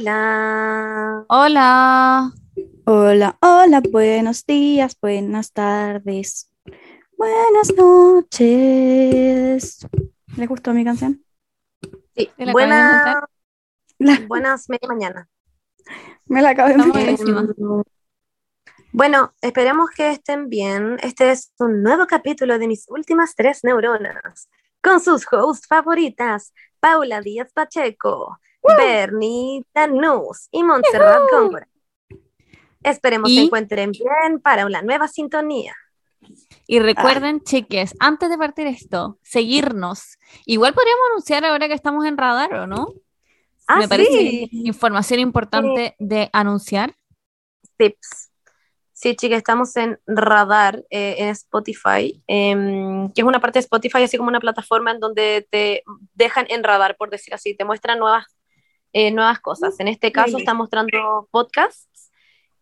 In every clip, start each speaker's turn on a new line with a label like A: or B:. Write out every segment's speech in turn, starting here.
A: Hola.
B: Hola.
C: Hola, hola, buenos días, buenas tardes, buenas noches. ¿Les gustó mi canción?
A: Sí,
B: ¿Te la
A: buena-
C: La-
A: buenas media mañana.
C: me la acabo de
A: Bueno, esperemos que estén bien. Este es un nuevo capítulo de mis últimas tres neuronas, con sus hosts favoritas, Paula Díaz Pacheco, Bernie Danús y Montserrat Góngora. Esperemos
B: Y-
A: se encuentren bien para una nueva sintonía.
B: Y recuerden, chiques, antes de partir esto, seguirnos. Igual podríamos anunciar ahora que estamos en radar, ¿o no?
A: Ah,
B: Me parece
A: sí.
B: información importante de anunciar.
A: tips. Sí, chicas, estamos en Radar, eh, en Spotify, em, que es una parte de Spotify, así como una plataforma en donde te dejan en radar, por decir así, te muestran nuevas, eh, nuevas cosas. En este caso está mostrando podcasts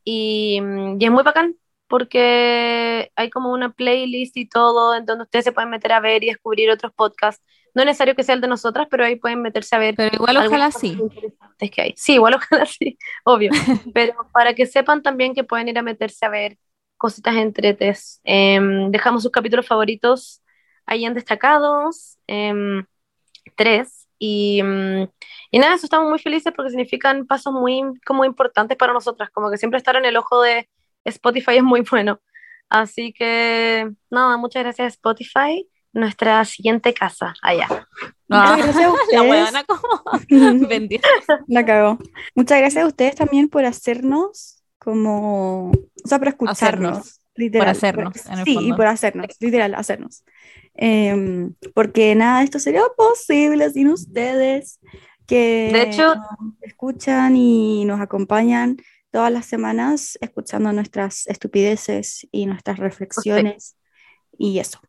A: y, mm, y es muy bacán porque hay como una playlist y todo, en donde ustedes se pueden meter a ver y descubrir otros podcasts. No es necesario que sea el de nosotras, pero ahí pueden meterse a ver
B: Pero igual ojalá sí.
A: interesantes que hay. Sí, igual ojalá sí, obvio. Pero para que sepan también que pueden ir a meterse a ver cositas entretes. Em, dejamos sus capítulos favoritos ahí en destacados, em, tres. Y, mm, y nada, eso estamos muy felices porque significan pasos muy como importantes para nosotras, como que siempre estar en el ojo de Spotify es muy bueno. Así que nada, muchas gracias Spotify, nuestra siguiente casa allá.
B: Ah,
C: Muchas gracias a
B: la
C: ustedes.
B: como.
C: La cagó. Muchas gracias a ustedes también por hacernos como, o sea, por escucharnos.
B: Hacernos.
C: Literal.
B: Por hacernos, en el
C: sí, y
B: fondo.
C: por hacernos, literal, hacernos. Em, porque nada de esto sería posible sin ustedes que
A: De hecho-
C: nos escuchan y nos acompañan todas las semanas escuchando nuestras estupideces y nuestras reflexiones y eso.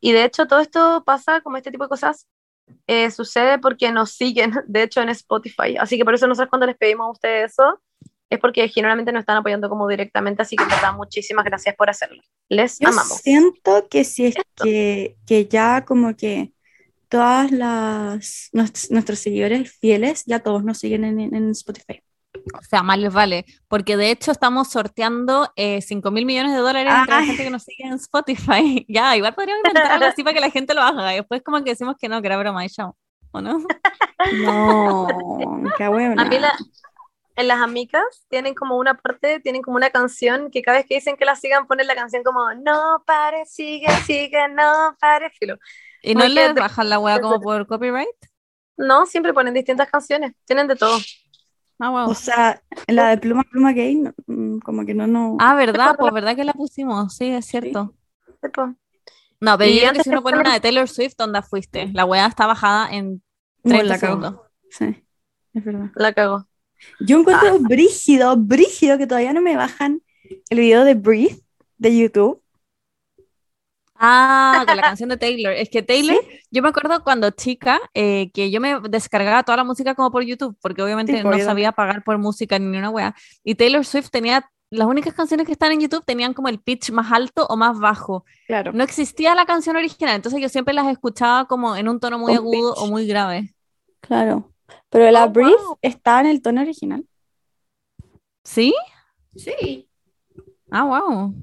A: Y de hecho todo esto pasa, como este tipo de cosas, eh, sucede porque nos siguen, de hecho, en Spotify. Así que por eso nosotros cuando les pedimos a ustedes eso, es porque generalmente nos están apoyando como directamente, así que en verdad muchísimas gracias por hacerlo. Les
C: Yo
A: amamos.
C: siento que si es
A: Esto.
C: que, que ya como que todas las nuestros, nuestros seguidores fieles ya todos nos siguen en, en Spotify.
B: O sea, más les vale. Porque de hecho estamos sorteando eh, 5 mil millones de dólares entre la gente que nos sigue en Spotify. ya, igual podríamos inventar algo así para que la gente lo haga. Y después como que decimos que no, que era broma y chao. ¿O no?
C: No, qué buena.
A: A mí la- en las amigas tienen como una parte, tienen como una canción que cada vez que dicen que la sigan ponen la canción como no pare, sigue, sigue, no pare, filo.
B: ¿Y no
A: gente-
B: bajan la hueá como por copyright?
A: No, siempre ponen distintas canciones, tienen de todo.
B: Ah, wow.
C: O sea, la de pluma pluma gay, mm, como que no, no.
B: Ah, ¿verdad? Pues verdad que la pusimos, sí, es cierto. No, pero
A: Y
B: yo creo que
A: antes
B: si uno pone
A: ponen-
B: una de Taylor Swift, ¿dónde fuiste? La weá está bajada en
C: no
B: 30
C: la cago.
B: segundos.
C: Sí, es verdad.
A: la cago.
C: Yo encuentro
A: Ah.
C: brígido, brígido que todavía no me bajan el video de Breathe de YouTube.
B: Ah, con la canción de Taylor. Es que Taylor, yo me acuerdo cuando chica eh, que yo me descargaba toda la música como por YouTube, porque obviamente
C: Sí,
B: no
C: yo
B: sabía pagar por música ni una wea. Y Taylor Swift tenía, las únicas canciones que están en YouTube tenían como el pitch más alto o más bajo.
C: Claro.
B: No existía la canción original, entonces yo siempre las escuchaba como en un tono muy agudo
C: pitch.
B: o muy grave.
C: Claro. Pero la
A: Oh, wow.
C: está en el tono original.
B: ¿Sí?
C: Sí.
B: Ah, wow.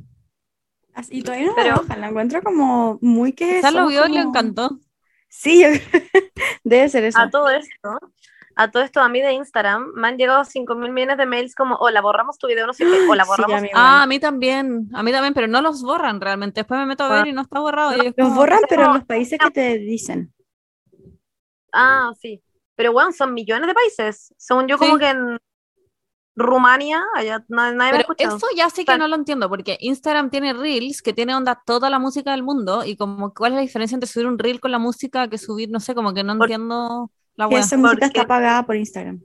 C: Así todavía no
A: Pero-
C: la la encuentro como muy que.
B: Quizás lo vio y le encantó.
C: Sí, yo- debe ser eso.
A: A todo esto, a todo esto, a mí de Instagram me han llegado 5 mil millones de mails como, hola, borramos tu video, no sé qué, o la
C: Sí,
A: borramos.
C: a mí
B: Ah, a mí también, a mí también, pero no los borran realmente. Después me meto a ver y no está borrado. y es
C: Los
B: como-
C: borran, pero en los países que te dicen.
A: Ah, sí. Pero bueno, son millones de países. Según yo, como que en Rumania, allá na- nadie me ha
B: Pero
A: escuchado.
B: eso ya sí que
A: Tal.
B: no lo entiendo, porque Instagram tiene Reels que tiene onda toda la música del mundo y como cuál es la diferencia entre subir un Reel con la música que subir, no sé, como que no
A: Por-
B: entiendo la
C: Que
B: wea.
C: esa música
A: porque-
C: está pagada por Instagram.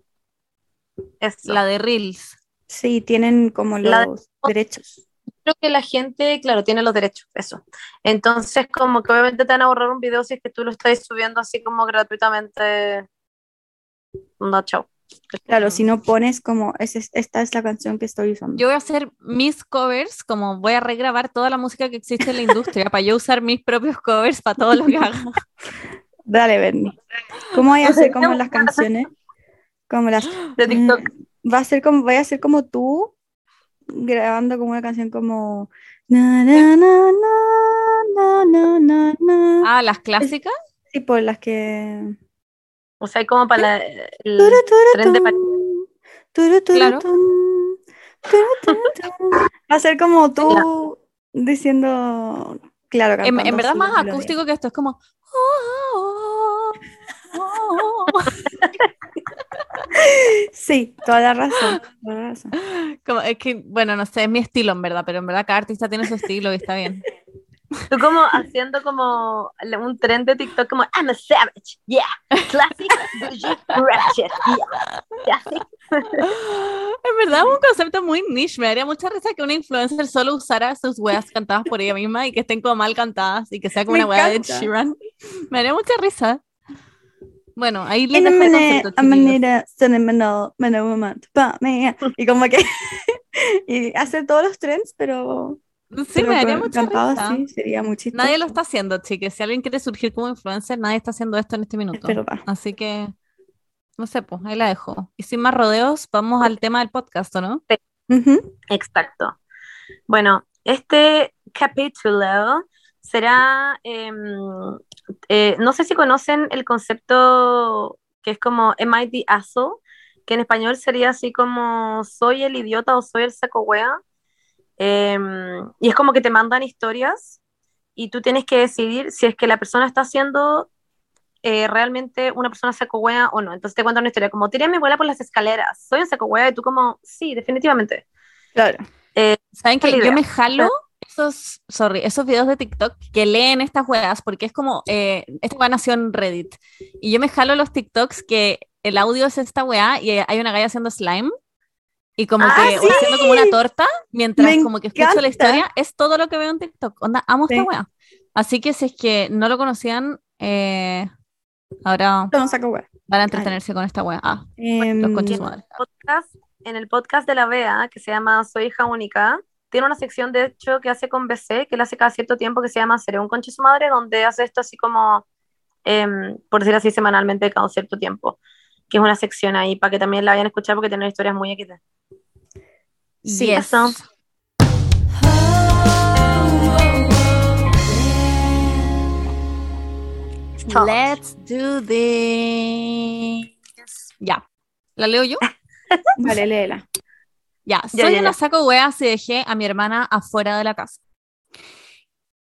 A: Eso.
B: La de Reels.
C: Sí, tienen como
A: La de-
C: los derechos.
A: Creo que la gente, claro, tiene los derechos, eso. Entonces, como que obviamente te van a borrar un video si es que tú lo estás subiendo así como gratuitamente no chao.
C: Claro, si no pones como es, esta es la canción que estoy usando.
B: Yo voy a hacer mis covers, como voy a regrabar toda la música que existe en la industria para yo usar mis propios covers para todo lo que haga.
C: Dale, Bernie. ¿Cómo voy a hacer como las canciones? Como las
A: de TikTok.
C: Mm, va a ser como voy a ser como tú grabando como una canción como na, na, na,
B: Ah, las clásicas?
C: Sí, por las que
A: o sea, como para la- el
C: Turu, turu,
A: tren de
C: turu,
B: Claro.
C: Va a ser como tú diciendo, claro,
B: En, verdad más acústico que esto, es como... "Oh, oh, oh".
C: Sí, toda la razón. toda la razón.
B: Como, es que, bueno, no sé, es mi estilo en verdad, pero en verdad cada artista tiene su estilo y está bien.
A: Tú como haciendo como un tren de TikTok como I'm a savage, yeah, classic, bougie, ratchet, yeah, classic.
B: En verdad es un concepto muy niche. Me daría mucha risa que una influencer solo usara sus weas cantadas por ella misma y que estén como mal cantadas y que sea como
C: Me
B: una wea de. Sheeran. Me daría mucha risa. Bueno, ahí
C: En
B: dejo
C: a
B: el concepto,
C: a manera, sentimental, man, a woman, me. Y como que, y hace todos los trends, pero,
B: Sí,
C: pero
B: me daría mucha risa.
C: sería muy chistoso.
B: Nadie lo está haciendo, chiques. Si alguien quiere surgir como influencer, nadie está haciendo esto en este minuto.
C: Es verdad.
B: Así que, no sé, pues ahí la dejo. Y sin más rodeos, vamos al tema del podcast, ¿o no?
A: Exacto. Bueno, este capítulo será, em, eh, no sé si conocen el concepto que es como Am I the asshole? Que en español sería así como soy el idiota o soy el saco wea. Em, y es como que te mandan historias y tú tienes que decidir si es que la persona está siendo eh, realmente una persona saco wea o no. Entonces te cuentan una historia como tiré mi abuela por las escaleras, soy un saco wea y tú como, sí, definitivamente.
C: Claro.
B: ¿Saben
A: Esa es
B: que Yo me jalo esos, sorry, esos videos de TikTok que leen estas weas, porque es como, eh, esta wea nació en Reddit, y yo me jalo los TikToks que el audio es esta wea y hay una galla haciendo slime, y como
A: Ah,
B: que,
C: sí.
B: haciendo como una torta, mientras
C: Me
B: como que escucho la
C: encanta.
B: historia, es todo lo que veo en TikTok. Onda, amo esta
C: Sí.
B: wea. Así que si es que no lo conocían, eh, ahora
C: No saco wea.
B: van a entretenerse con esta wea. Ah, los
C: Em,
B: su
A: el
B: madre.
A: podcast, en el podcast de la Bea, que se llama Soy hija única, tiene una sección de hecho que hace con BC, que le hace cada cierto tiempo, que se llama Seré un conche su madre, donde hace esto así como, em, por decir así, semanalmente cada cierto tiempo, que es una sección ahí para que también la vayan a escuchar porque tiene historias muy XD.
C: Sí,
B: Yes.
A: eso.
B: Let's do this. Ya. ¿La leo yo?
C: Vale, léela.
B: Ya,
A: Ya,
B: soy
A: ya,
B: una
A: ya.
B: saco wea si dejé a mi hermana afuera de la casa.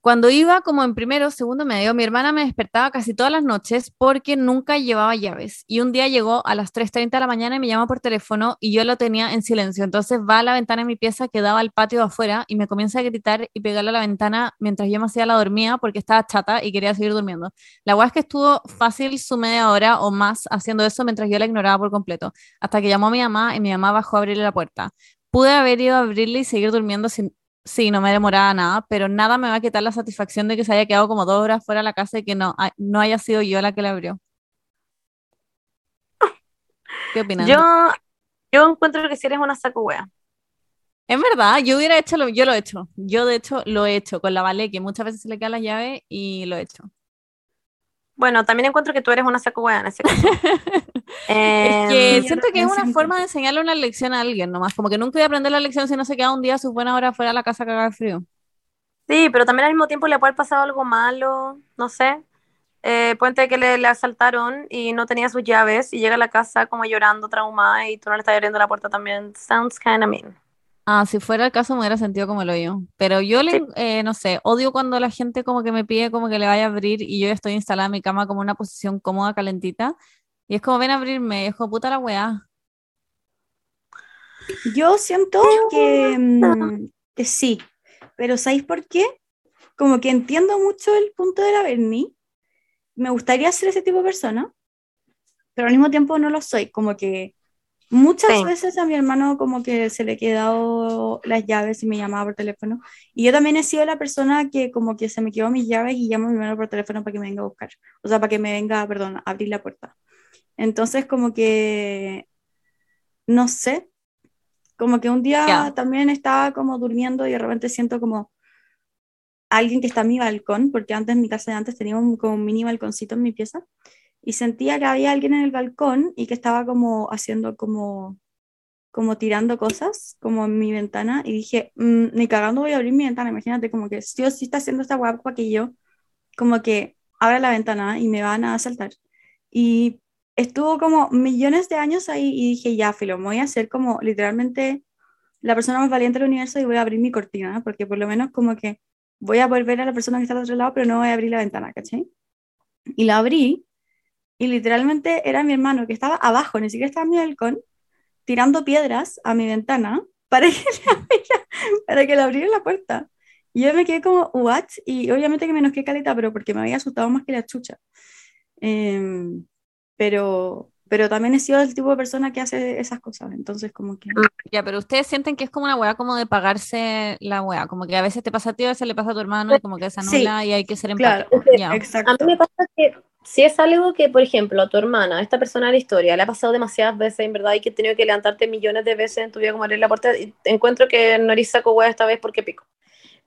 B: Cuando iba como en primero segundo medio, mi hermana me despertaba casi todas las noches porque nunca llevaba llaves. Y un día llegó a las 3.30 de la mañana y me llama por teléfono y yo lo tenía en silencio. Entonces va a la ventana de mi pieza que daba al patio afuera y me comienza a gritar y pegarle a la ventana mientras yo me hacía la dormida porque estaba chata y quería seguir durmiendo. La weá es que estuvo fácil su media hora o más haciendo eso mientras yo la ignoraba por completo. Hasta que llamó a mi mamá y mi mamá bajó a abrirle la puerta. Pude haber ido a abrirle y seguir durmiendo sin... Sí, no me demoraba nada, pero nada me va a quitar la satisfacción de que se haya quedado como dos horas fuera de la casa y que no, no haya sido yo la que la abrió. ¿Qué opinas?
A: Yo, yo encuentro que si eres una saco wea.
B: En verdad, yo hubiera hecho lo, yo lo he hecho. Yo de hecho lo he hecho con la Vale, que muchas veces se le quedan las llaves y lo he hecho.
A: Bueno, también encuentro que tú eres una saco en ese caso.
B: Es que
A: Em,
B: siento que es una forma de enseñarle una lección a alguien nomás, como que nunca voy a aprender la lección si no se queda un día a sus buenas horas fuera de la casa cagada de frío.
A: Sí, pero también al mismo tiempo le puede haber pasado algo malo, no sé. Eh, puente que le, le asaltaron y no tenía sus llaves y llega a la casa como llorando, traumada y tú no le estás abriendo la puerta también. Sounds kind of mean.
B: Ah, si fuera el caso me hubiera sentido como lo yo. Pero yo le, eh, no sé, odio cuando la gente como que me pide como que le vaya a abrir y yo estoy instalada en mi cama como una posición cómoda, calentita. Y es como, ven a abrirme, y es como puta la weá.
C: Yo siento que, mm, que sí, pero ¿sabéis por qué? Como que entiendo mucho el punto de la Berni. Me gustaría ser ese tipo de persona, pero al mismo tiempo no lo soy. Como que muchas
A: Sí.
C: veces a mi hermano como que se le quedado las llaves y me llamaba por teléfono. Y yo también he sido la persona que como que se me quedó mis llaves y llamo a mi hermano por teléfono para que me venga a buscar. O sea, para que me venga, perdón, a abrir la puerta. Entonces como que, no sé, como que un día también estaba como durmiendo y de repente siento como alguien que está en mi balcón, porque antes en mi casa de antes tenía un, como un mini balconcito en mi pieza, y sentía que había alguien en el balcón y que estaba como haciendo como como tirando cosas, como en mi ventana, y dije, "Mm, ni cagando voy a abrir mi ventana, imagínate, como que si sí está haciendo esta para que yo, como que abra la ventana y me van a asaltar. Y estuvo como millones de años ahí y dije, ya, filo, voy a hacer como literalmente la persona más valiente del universo y voy a abrir mi cortina, porque por lo menos como que voy a volver a la persona que está al otro lado, pero no voy a abrir la ventana, ¿cachai? Y la abrí y literalmente era mi hermano que estaba abajo, ni siquiera estaba en mi balcón, tirando piedras a mi ventana para que le para que le abriera la puerta. Y yo me quedé como, ¿what? Y obviamente que me enojé caleta, pero porque me había asustado más que la chucha. Em, pero, pero también he sido el tipo de persona que hace esas cosas, entonces como que...
B: Ya, pero ustedes sienten que es como una weá como de pagarse la weá, como que a veces te pasa a ti, a veces le pasa a tu hermano y como que se
C: Sí,
B: anula y hay que ser
C: Claro,
B: empático. Ya.
C: exacto.
A: A mí me pasa que si es algo que, por ejemplo, a tu hermana, a esta persona de la historia, le ha pasado demasiadas veces, en verdad, y que tenido que levantarte millones de veces en tu vida como abrir la puerta, y encuentro que no eres saco hueá esta vez porque pico.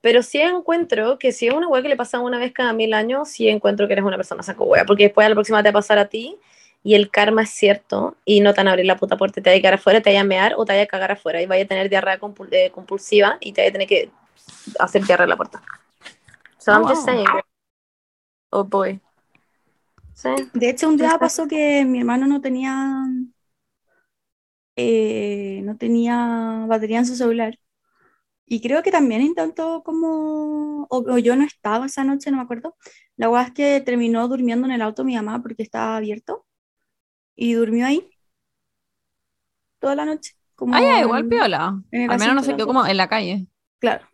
A: Pero sí encuentro que si es una hueá que le pasa una vez cada mil años, sí encuentro que eres una persona saco hueá, porque después a la próxima te va a pasar a ti, y el karma es cierto, y no te van a abrir la puta puerta, te va a quedar afuera, te va a mear o te va a cagar afuera, y vaya a tener diarrea compul- eh, compulsiva, y te va a tener que hacer diarrea en la puerta. So I'm just
B: Oh.
A: saying. Oh boy. Sí.
C: De hecho, un día pasó que mi hermano no tenía, eh, no tenía batería en su celular. Y creo que también intentó como, o, o yo no estaba esa noche, no me acuerdo. La verdad es que terminó durmiendo en el auto mi mamá porque estaba abierto. Y durmió ahí toda la noche. Como
B: Ah, ya, igual piola. Al menos no se quedó como en la calle.
C: Claro.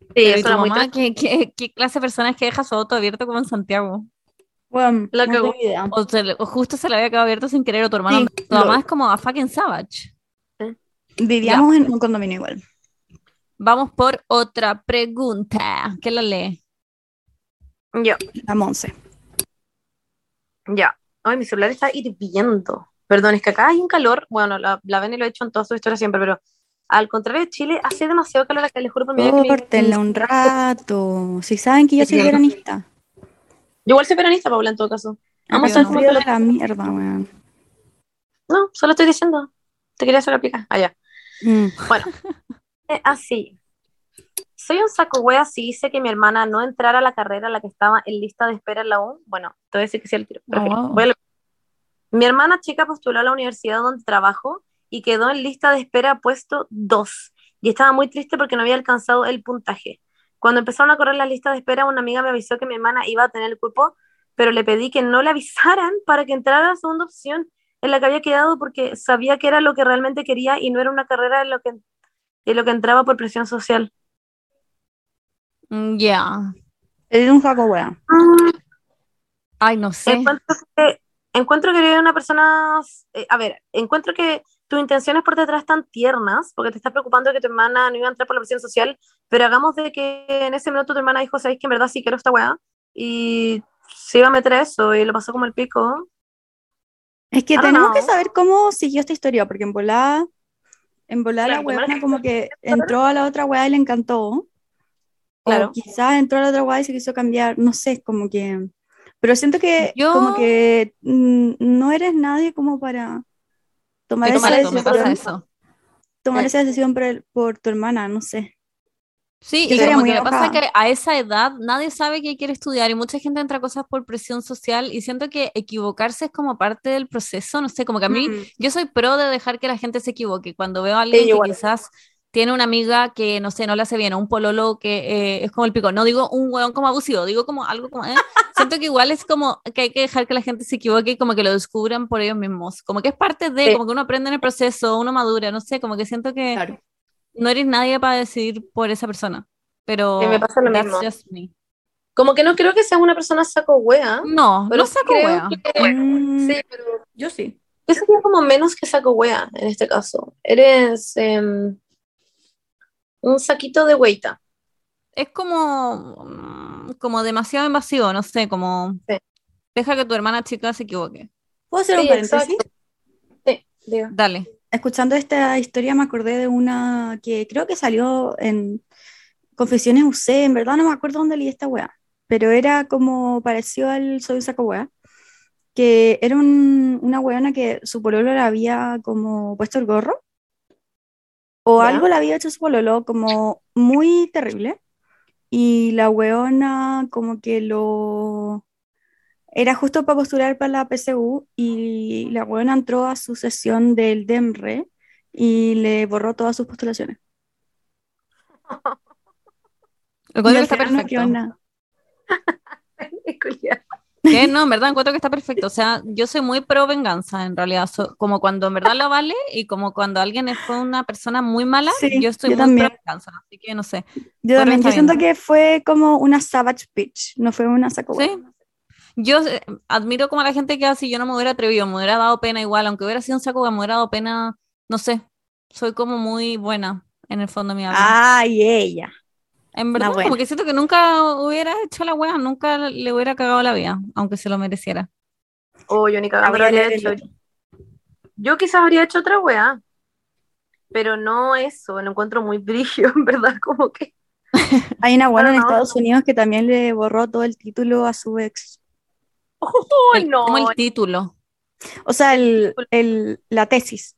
A: Sí,
B: Pero ¿y
A: eso
B: tu mamá. ¿qué, qué, qué clase de persona es que deja su auto abierto como en Santiago?
C: Bueno,
A: La
C: no
A: cagó.
C: tengo idea.
B: O, se le- o justo se le había quedado abierto sin querer, o tu hermano,
C: Sí,
B: tu mamá es como a fucking savage.
C: Vivíamos en un condominio igual.
B: Vamos por otra pregunta. ¿Qué la lee?
A: Yo,
C: La Monse.
A: ya. Ay, mi celular está hirviendo. Perdón, es que acá hay un calor. Bueno, la, la lo ha hecho en toda su historia siempre, pero al contrario de Chile, hace demasiado calor acá, les juro por mi vida
C: Córtenla un rato. Si saben que yo soy veranista.
A: Yo igual soy peronista, Paula, en todo caso. Vamos
C: Acá
A: a
C: de la mierda, weón.
A: No, solo estoy diciendo. Te quería hacer aplicar. Allá.
C: Mm.
A: Bueno, eh, así. Soy un saco wea si hice que mi hermana no entrara a la carrera a la que estaba en lista de espera en la U. Bueno, te voy a decir que sí al tiro.
B: Oh,
A: filo,
B: wow.
A: voy a lo- Mi hermana chica postuló a la universidad donde trabajo y quedó en lista de espera puesto 2. Y estaba muy triste porque no había alcanzado el puntaje. Cuando empezaron a correr las listas de espera, una amiga me avisó que mi hermana iba a tener el cupo, pero le pedí que no le avisaran para que entrara a la segunda opción en la que había quedado porque sabía que era lo que realmente quería y no era una carrera en lo que, en lo que entraba por presión social.
B: Mm, Ya.
C: Es un saco wea.
B: Ay, no sé.
A: Encuentro que, encuentro que eres una persona, eh, a ver, encuentro que tus intenciones por detrás están tiernas, porque te estás preocupando de que tu hermana no iba a entrar por la presión social, pero hagamos de que en ese minuto tu hermana dijo, sabéis que en verdad sí quiero esta weá, y se iba a meter a eso, y lo pasó como el pico.
C: Es que
A: I
C: tenemos que saber cómo siguió esta historia, porque en volada, en volada
A: Claro,
C: la
A: que-
C: como que entró a la otra weá y le encantó.
A: Claro.
C: O quizás entró a la otra weá y se quiso cambiar, no sé, como que... Pero siento que
B: Yo-
C: como que mm, no eres nadie como para tomar esa decisión,
B: pasa eso.
C: tomar
A: Eh.
C: esa decisión por, el- por tu hermana, no sé.
B: Sí,
C: Yo
B: y como que me pasa
C: enojada.
B: que a esa edad nadie sabe que quiere estudiar y mucha gente entra a cosas por presión social y siento que equivocarse es como parte del proceso, no sé, como que a mí,
C: Mm.
B: yo soy pro de dejar que la gente se equivoque. Cuando veo a alguien que
A: igual.
B: quizás tiene una amiga que, no sé, no le hace bien, o un pololo que eh, es como el pico, no digo un hueón como abusivo, digo como algo como, eh, siento que igual es como que hay que dejar que la gente se equivoque y como que lo descubran por ellos mismos, como que es parte de,
A: Sí.
B: como que uno aprende en el proceso, uno madura, no sé, como que siento que
C: Claro.
B: no eres nadie para decidir por esa persona. Pero
A: Sí, me pasa lo mismo.
B: me.
A: Como que no creo que seas una persona saco wea,
B: No,
A: pero
B: no saco wea.
A: que-
C: Mm,
A: Sí, pero
C: Yo sí.
A: yo sería como menos que saco wea en este caso. Eres em, un saquito de hueita.
B: Es como, mm, como demasiado invasivo, no sé, como
A: Sí.
B: deja que tu hermana chica se equivoque.
C: ¿Puedo hacer un paréntesis?
A: exacto. Sí, diga.
B: Dale.
C: Escuchando esta historia me acordé de una que creo que salió en Confesiones UC, en verdad no me acuerdo dónde leí esta weá, pero era como parecido al Soy un saco weá. que era un- una weona que su pololo le había como puesto el gorro. O
A: ¿Ya?
C: algo le había hecho su pololo como muy terrible. Y la weona como que lo... Era justo para postular para la PSU y la weona entró a su sesión del DEMRE y le borró todas sus postulaciones. Al
B: está
C: final no
B: ¿Qué? No, en verdad encuentro que está perfecto. O sea, yo soy muy pro venganza, en realidad. So- como cuando en verdad lo vale y como cuando alguien es- fue una persona muy mala,
C: Sí,
B: yo estoy
C: yo
B: muy
C: también.
B: pro venganza. Así que no sé.
C: Yo también, yo siento que fue como una savage bitch, no fue una saco
B: Sí. Yo eh, admiro como a la gente que así yo no me hubiera atrevido, me hubiera dado pena igual, aunque hubiera sido un saco, me hubiera dado pena, no sé. Soy como muy buena en el fondo de mi alma.
C: Ay, ella.
B: En verdad,
C: buena.
B: como que siento que nunca hubiera hecho la wea, nunca le hubiera cagado la vida, aunque se lo mereciera.
A: Oh, yo ni
C: Ah, a
A: habría hecho. Yo quizás habría hecho otra weá, pero no eso, lo encuentro muy brillo, en verdad, como que.
C: Hay una buena en
A: no.
C: Estados Unidos que también le borró todo el título a su ex.
A: Oh,
B: El-
A: no,
B: Como el título.
C: O sea, el, el- la tesis.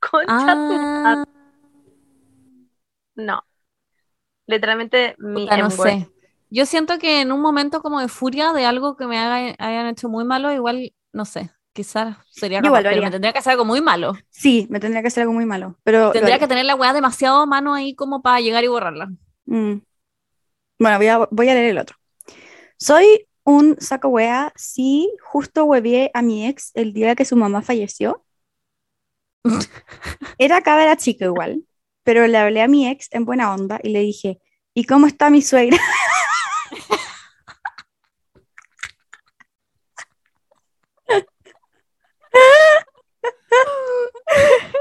A: concha tu
B: Ah,
A: madre. No. Literalmente mi
B: puta, no sé. Yo siento que en un momento como de furia de algo que me haga- hayan hecho muy malo, igual, no sé, quizás sería capaz, pero me tendría que hacer algo muy malo.
C: Sí, me tendría que hacer algo muy malo, pero
B: Tendría que tener la weá demasiado a mano ahí como para llegar y borrarla.
C: Mm. Bueno, voy a, voy a leer el otro. Soy un saco wea si justo huevié a mi ex el día que su mamá falleció. Era cabra chica igual, pero le hablé a mi ex en buena onda y le dije, ¿y cómo está mi suegra?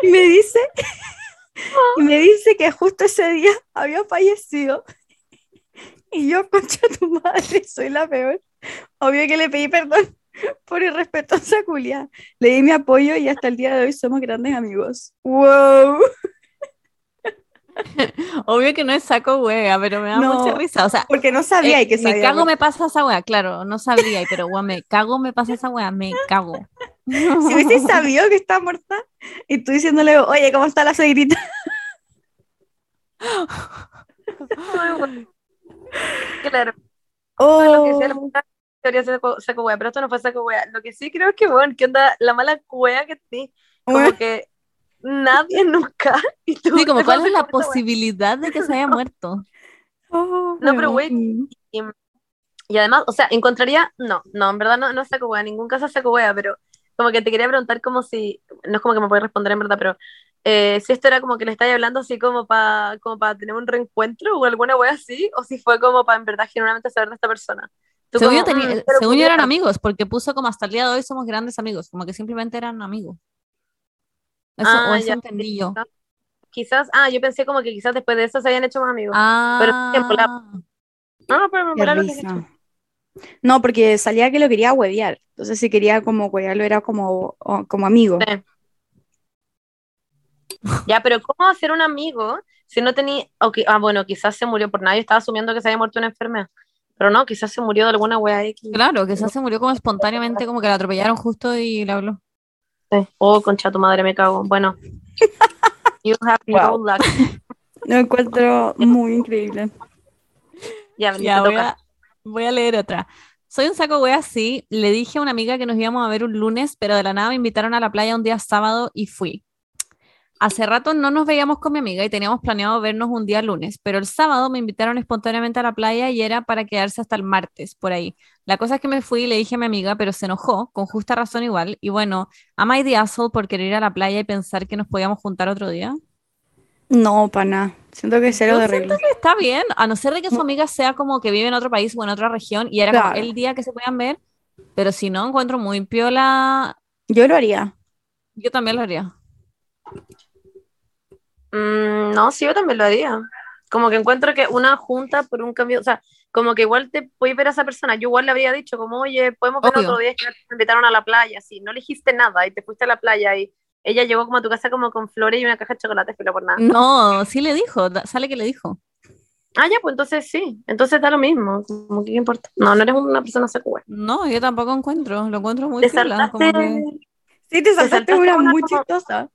C: Y me dice, y me dice que justo ese día había fallecido. Y yo, concha tu madre, soy la peor. Obvio que le pedí perdón por irrespetuosa culia. Le di mi apoyo y hasta el día de hoy somos grandes amigos. ¡Wow!
B: Obvio que no es saco wea, pero me da
C: No,
B: mucha risa. O sea,
C: Porque no sabía
B: eh,
C: y que
B: me
C: sabía.
B: cago, me pasa esa wea, claro, no sabría, pero wea, me cago, me pasa esa wea, me cago.
C: Si hubiese sabido que está muerta y tú diciéndole, oye, ¿cómo está la suegrita?
A: Claro,
C: Oh,
A: lo que sea, la de saco, saco wea, pero esto no fue saco wea. Lo que sí creo que, bueno, que onda la mala wea que sí, como
C: Bueno.
A: que nadie nunca. Y tú
B: Sí, como cuál es la posibilidad de que se haya muerto.
C: oh,
A: No, pero
C: weón.
A: Y, y además, o sea, encontraría, no, no, en verdad no, no saco wea, en ningún caso saco wea, pero como que te quería preguntar como si, no es como que me puedes responder en verdad, pero eh, si esto era como que le estáis hablando así como para como para tener un reencuentro o alguna wea así, o si fue como para en verdad genuinamente saber de esta persona. Tú
B: Según yo,
A: como, mm, pero
B: según yo eran amigos, porque puso como hasta el día de hoy somos grandes amigos, como que simplemente eran amigos. Eso,
A: Ah,
B: o eso
A: ya,
B: entendí yo.
A: quizás- Quizás, ah, yo pensé como que quizás después de eso se habían hecho más amigos.
B: Ah,
A: tiempo, la- No, pero me lo que.
C: No, porque salía que lo quería huevear. Entonces, si quería como huevearlo, era como, como amigo.
A: Sí. Ya, pero ¿cómo hacer un amigo si no tenía, ok, ah, bueno, quizás se murió por nadie, estaba asumiendo que se había muerto una enfermedad, pero no, quizás se murió de alguna wea X.
B: claro, quizás se murió como espontáneamente, como que la atropellaron justo y le habló.
A: Oh, concha tu madre, me cago. Bueno. You have no
C: Wow.
A: luck.
C: Lo encuentro muy increíble.
A: Ya,
B: Ya, voy a, voy a leer otra. Soy un saco wea, sí. Le dije a una amiga que nos íbamos a ver un lunes, pero de la nada me invitaron a la playa un día sábado y fui. Hace rato no nos veíamos con mi amiga y teníamos planeado vernos un día lunes, pero el sábado me invitaron espontáneamente a la playa y era para quedarse hasta el martes, por ahí. La cosa es que me fui y le dije a mi amiga, pero se enojó, con justa razón igual. Y bueno, am I the asshole por querer ir a la playa y pensar que nos podíamos juntar otro día?
C: No, pana. Siento que es cero
B: Yo
C: de
B: siento que está bien, a no ser de que su amiga sea como que vive en otro país o en otra región y era como el día que se puedan ver, pero si no, encuentro muy piola,
C: Yo lo haría.
B: yo también lo haría.
A: Mm, no, sí, yo también lo haría. Como que encuentro que una junta por un cambio, o sea, como que igual te puedes ver a esa persona. Yo igual le habría dicho, como, oye, podemos ver
B: Obvio.
A: otro día, es que me invitaron a la playa, sí, no le dijiste nada y te fuiste a la playa y ella llegó como a tu casa como con flores y una caja de chocolate, filo por nada.
B: No, sí le dijo, sale que le dijo.
A: Ah, ya, pues entonces sí. Entonces da lo mismo. Como que qué importa. No, no eres una persona wea.
B: No, yo tampoco encuentro, lo encuentro muy
A: Te
B: piola, como
A: saltaste.
B: que-
C: Sí, te saltaste
A: saltaste
C: una
A: una
C: muy
A: como-
C: chistosa.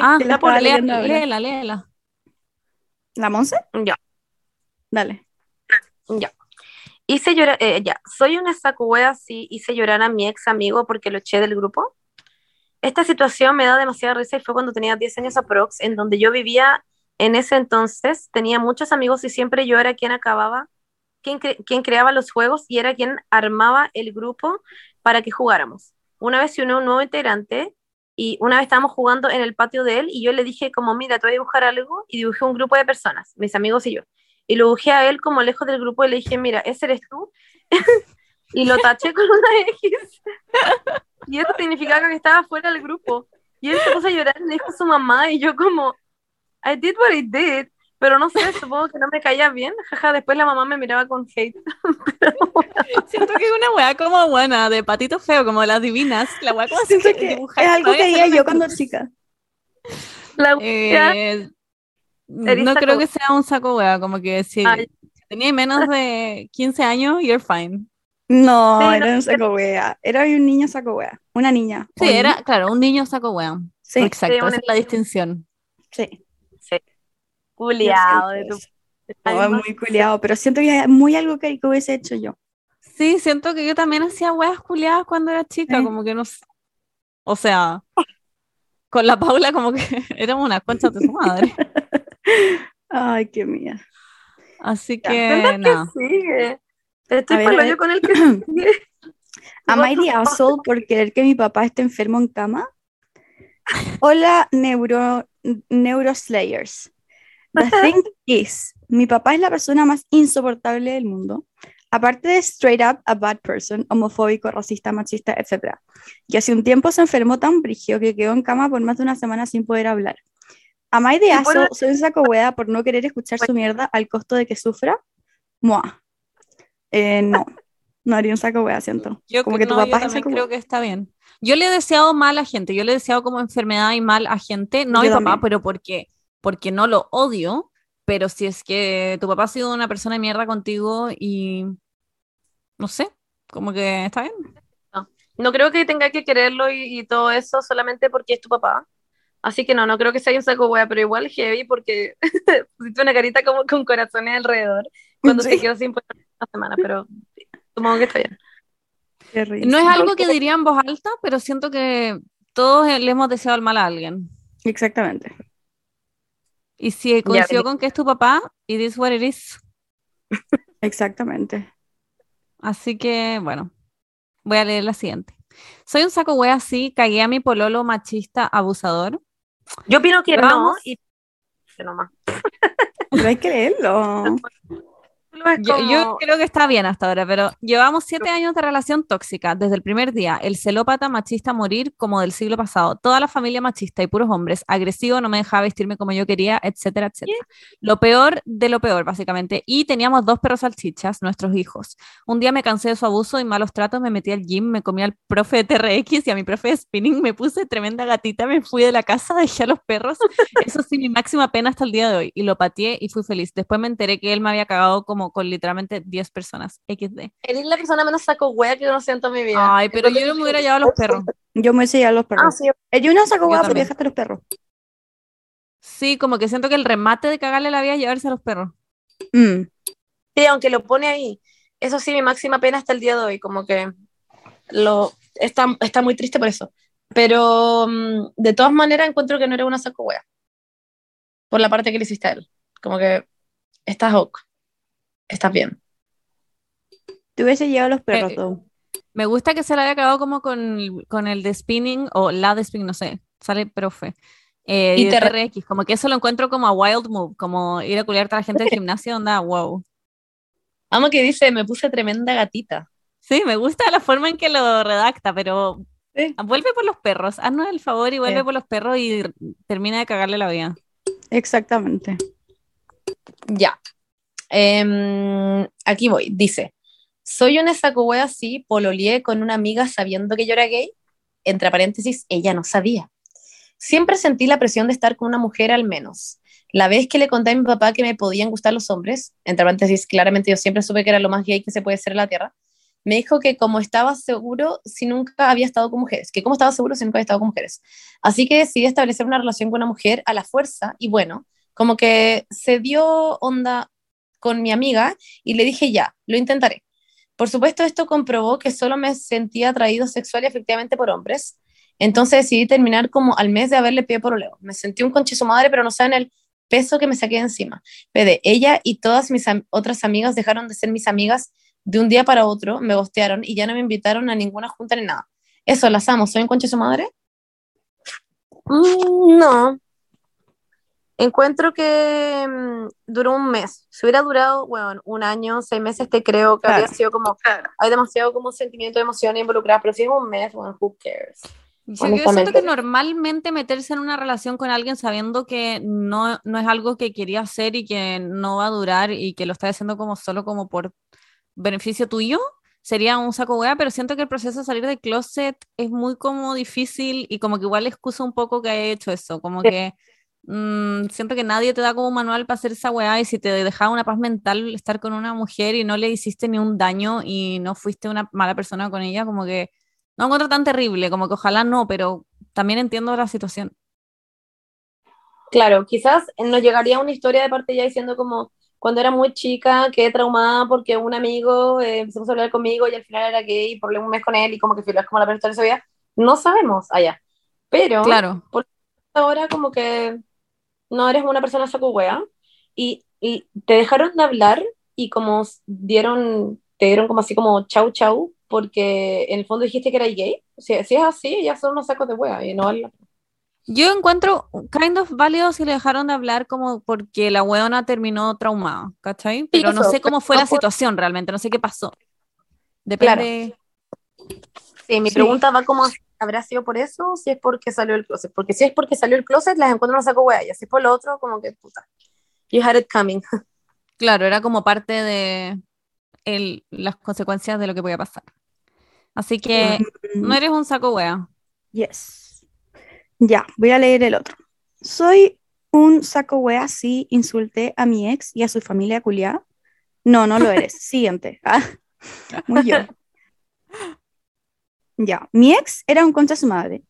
B: Ah,
C: la estaba
B: léela, léela, léela.
C: ¿La Monse?
A: Ya.
C: Dale.
A: Ya. Hice llorar, eh, ya, soy una saco wea, sí, hice llorar a mi ex amigo porque lo eché del grupo. Esta situación me da demasiada risa y fue cuando tenía 10 años aprox, en donde yo vivía en ese entonces, tenía muchos amigos y siempre yo era quien acababa, quien, cre- quien creaba los juegos y era quien armaba el grupo para que jugáramos. Una vez se unió un nuevo integrante y una vez estábamos jugando en el patio de él y yo le dije como, mira, te voy a dibujar algo y dibujé un grupo de personas, mis amigos y yo. Y lo dibujé a él como lejos del grupo y le dije, mira, ese eres tú. y lo taché con una X. y eso significaba que estaba fuera del grupo. Y él se puso a llorar y le dijo a su mamá y yo como, I did what I did. Pero no sé, supongo que no me caía bien. Jaja, después la mamá me miraba con hate.
B: Siento que es una weá como buena, de patito feo, como las divinas. La weá como así
C: Siento
B: que
C: que es algo que haría yo cuando chica.
A: La wea,
B: Eh,
A: Eres
B: no creo que sea un saco wea, como que si,
A: Ay.
B: si tenías menos de 15 años, you're fine.
C: No,
A: Sí,
C: era
A: no,
C: un saco wea. Era un niño saco wea. Una niña.
B: Sí,
C: ¿O un
B: era,
C: niño?
B: claro, un niño saco wea.
C: Sí,
B: Exacto,
A: Sí,
B: esa es la distinción.
C: sí.
A: Culiao de tu.
C: No, es muy culiado, pero siento que es muy algo que, que hubiese hecho yo.
B: Sí, siento que yo también hacía weas culiadas cuando era chica, como que no sé. O sea, con la Paula como que éramos unas conchas de su madre.
C: Ay, qué mía.
B: Así que
A: ¿verdad que
B: nada.
A: sigue? Estoy por
C: ver.
A: yo con el que sigue.
C: Am I the asshole por querer que mi papá esté enfermo en cama? Hola, neuro, neuroslayers. The thing is, mi papá es la persona más insoportable del mundo. Aparte de straight up a bad person, homofóbico, racista, machista, etc. Y hace un tiempo se enfermó tan brigio que quedó en cama por más de una semana sin poder hablar. Am I the
A: Y por-
C: asshole? Soy un saco wea por no querer escuchar su mierda al costo de que sufra. Mua. Eh, no, no haría un saco wea, siento.
B: Yo,
C: Como que tu
B: no, yo
C: papá es saco
B: creo que está bien. Yo le he deseado mal a gente, yo le he deseado como enfermedad y mal a gente, no a mi
C: Yo
B: papá, pero porque, porque no lo odio, pero si es que tu papá ha sido una persona de mierda contigo y no sé, como que está bien.
A: No creo que tenga que quererlo y, y todo eso solamente porque es tu papá. Así que no, no creo que sea un saco wea, pero igual heavy porque pusiste una carita como con corazones alrededor cuando se
C: Sí.
A: quedó sin poder una semana, pero supongo que está bien.
B: No es algo que diría en voz alta, pero siento que todos le hemos deseado el mal a alguien.
C: Exactamente.
B: Y si coincido con que es tu papá, it is what it is.
C: Exactamente.
B: Así que, bueno, voy a leer la siguiente. Soy un saco wea así, cagué a mi pololo machista abusador.
A: Yo opino que no,
B: Vamos.
A: y.
C: Pero hay que leerlo.
A: Es
B: Yo, yo
A: como-
B: creo que está bien hasta ahora, pero llevamos siete años de relación tóxica desde el primer día. El celópata machista morir como del siglo pasado. Toda la familia machista y puros hombres. Agresivo, no me dejaba vestirme como yo quería, etcétera, etcétera. Lo peor de lo peor, básicamente. Y teníamos dos perros salchichas, nuestros hijos. Un día me cansé de su abuso y malos tratos, me metí al gym, me comí al profe de TRX y a mi profe de spinning, me puse tremenda gatita, me fui de la casa, dejé a los perros. Eso sí, mi máxima pena hasta el día de hoy. Y lo pateé y fui feliz. Después me enteré que él me había cagado como con literalmente 10 personas. XD.
A: Eres la persona menos saco wea que yo no siento en mi vida.
B: Ay, pero yo no me hubiera llevado a los perros.
C: Yo me hubiese llevado a los perros.
A: Ah, sí,
C: Eh, Yo no saco hueá
B: también.
C: dejaste a los perros.
B: Sí, como que siento que el remate de cagarle la vida es llevarse a los perros.
C: Mm.
A: sí, aunque lo pone ahí. Eso sí, mi máxima pena hasta el día de hoy, como que lo está, está muy triste por eso. Pero mm, de todas maneras encuentro que no eres una saco wea. Por la parte que le hiciste a él. Como que estás ok. Estás bien.
C: Te hubiese llevado a los perros
B: Eh,
C: todo.
B: Me gusta que se la haya acabado como con, con el de spinning o la de spinning, no sé, sale profe. Eh,
A: Y
B: TRX, como que eso lo encuentro como a wild move, como ir a culiarte a la gente del gimnasio, onda, wow.
A: Amo que dice, me puse tremenda gatita.
B: Sí, me gusta la forma en que lo redacta, pero
C: Sí.
B: vuelve por los perros, haznos el favor y vuelve
C: Sí.
B: por los perros y termina de cagarle la vida.
C: Exactamente.
A: Ya. Em, aquí voy. Dice, soy una saco wea así, pololeé con una amiga sabiendo que yo era gay. Entre paréntesis, ella no sabía. Siempre sentí la presión de estar con una mujer al menos. la vez que le conté a mi papá que me podían gustar los hombres, entre paréntesis, claramente yo siempre supe que era lo más gay que se puede ser en la Tierra, me dijo que como estaba seguro si nunca había estado con mujeres, que como estaba seguro si nunca había estado con mujeres. Así que decidí establecer una relación con una mujer a la fuerza y bueno, como que se dio onda con mi amiga y le dije ya, lo intentaré. Por supuesto, esto comprobó que solo me sentía atraído sexual y efectivamente por hombres. Entonces decidí terminar como al mes de haberle pie por oleo. Me sentí un conche su madre, pero no saben el peso que me saqué encima. Pede, ella y todas mis otras amigas dejaron de ser mis amigas de un día para otro, me bostearon y ya no me invitaron a ninguna junta ni nada. Eso, las amo. ¿Soy un conche su madre? Mm, no. Encuentro que mm, duró un mes. Si hubiera durado, bueno, un año, seis meses, te creo que habría sido como, hay demasiado como sentimiento de emoción involucrada, pero si es un mes, bueno, who cares.
B: Yo, siento que normalmente meterse en una relación con alguien sabiendo que no, no es algo que quería hacer y que no va a durar y que lo está haciendo como solo como por beneficio tuyo, sería un saco hueá, pero siento que el proceso de salir del closet es muy como difícil y como que igual excusa un poco que haya hecho eso, como que mm, siento que nadie te da como manual para hacer esa weá y si te dejaba una paz mental estar con una mujer y no le hiciste ni un daño y no fuiste una mala persona con ella, como que no encuentro tan terrible, como que ojalá no, pero también entiendo la situación.
A: Claro, quizás nos llegaría una historia de parte ya diciendo como, cuando era muy chica quedé traumada porque un amigo eh, empezó a hablar conmigo y al final era gay y por un mes con él y como que es como la persona de su vida. No sabemos allá. Pero
B: claro.
A: por ahora como que no eres una persona saco wea y, y te dejaron de hablar y como dieron, te dieron como así como chau chau porque en el fondo dijiste que era gay. Si, si es así, ya son unos sacos de wea y no vale.
B: Yo encuentro kind of válido si le dejaron de hablar como porque la weona terminó traumada, ¿cachai? Pero no sé cómo fue la situación realmente, no sé qué pasó. Depende.
A: Sí, mi pregunta va como, ¿habrá sido por eso o si es porque salió el closet? Porque si es porque salió el closet, las encuentro no saco wea, y así es por lo otro, como que puta. You had it coming.
B: Claro, era como parte de el, las consecuencias de lo que podía pasar. Así que mm. no eres un saco wea.
C: Yes. Ya, voy a leer el otro. Soy un saco wea si insulté a mi ex y a su familia culiada. No, no lo eres. Siguiente. Ah, muy yo. Ya, mi ex era un concha su madre.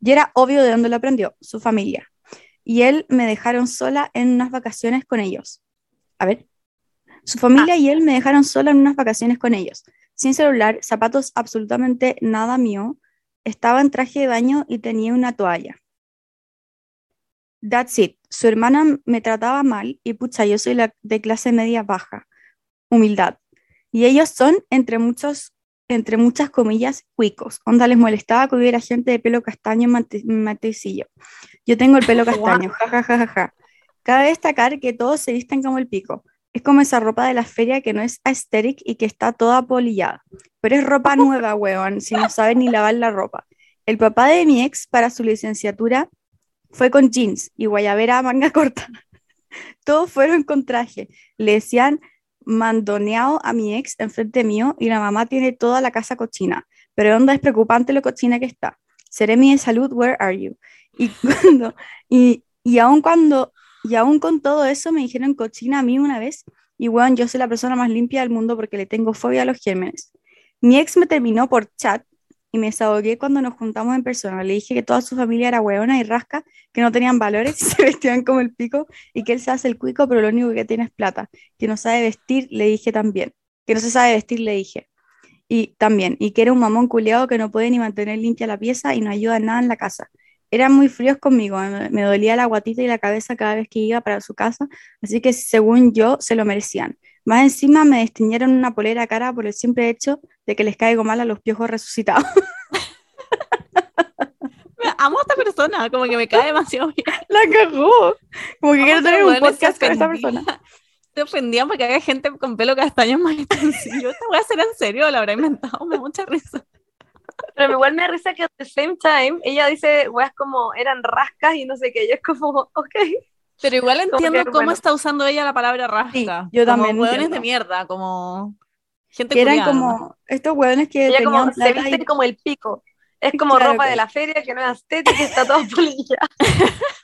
C: Y era obvio de dónde lo aprendió, su familia. Y él me dejaron sola en unas vacaciones con ellos. A ver. Su familia y él me dejaron sola en unas vacaciones con ellos. Sin celular, zapatos absolutamente nada mío, estaba en traje de baño y tenía una toalla. That's it. Su hermana me trataba mal y pucha, yo soy de clase media baja. Humildad. Y ellos son, entre muchos, entre muchas comillas, cuicos. Onda les molestaba que hubiera gente de pelo castaño en matecillo. Yo tengo el pelo castaño, ja, Cabe destacar que todos se visten como el pico. Es como esa ropa de la feria que no es aesthetic y que está toda polillada. Pero es ropa nueva, weón, si no sabe ni lavar la ropa. El papá de mi ex, para su licenciatura, fue con jeans y guayabera manga corta. Todos fueron con traje. Le decían mandoneado a mi ex enfrente mío y la mamá tiene toda la casa cochina. Pero onda es preocupante lo cochina que está. Seré mi de salud, where are you? Y, cuando, y, y aún cuando y aún con todo eso me dijeron cochina a mí una vez, y bueno, yo soy la persona más limpia del mundo porque le tengo fobia a los gérmenes. Mi ex me terminó por chat y me desahogué cuando nos juntamos en persona. Le dije que toda su familia era hueona y rasca, que no tenían valores y se vestían como el pico y que él se hace el cuico, pero lo único que tiene es plata. Que no sabe vestir, le dije también. Que no se sabe vestir, le dije. Y también, y que era un mamón culeado que no puede ni mantener limpia la pieza y no ayuda nada en la casa eran muy fríos conmigo, me, dolía la guatita y la cabeza cada vez que iba para su casa, así que según yo se lo merecían. Más encima me destiñeron una polera cara por el simple hecho de que les caigo mal a los piojos resucitados.
B: Amo a esta persona, como que me cae demasiado bien.
C: La cagó. Como que quiero tener un podcast con esta persona.
B: Te ofendían porque había gente con pelo castaño más sencillo. Esta voy a hacer en serio, la habrá inventado, me da mucha risa.
A: Pero igual me da risa que at the same time ella dice, weas como eran rascas y no sé qué, y es como, ok.
B: Pero igual entiendo cómo está usando ella la palabra rasca.
C: yo también.
B: Como hueones de mierda, como gente
C: que eran como estos hueones que
A: ella como se viste como el pico. Es como ropa de la feria que no es estética y está todo polilla.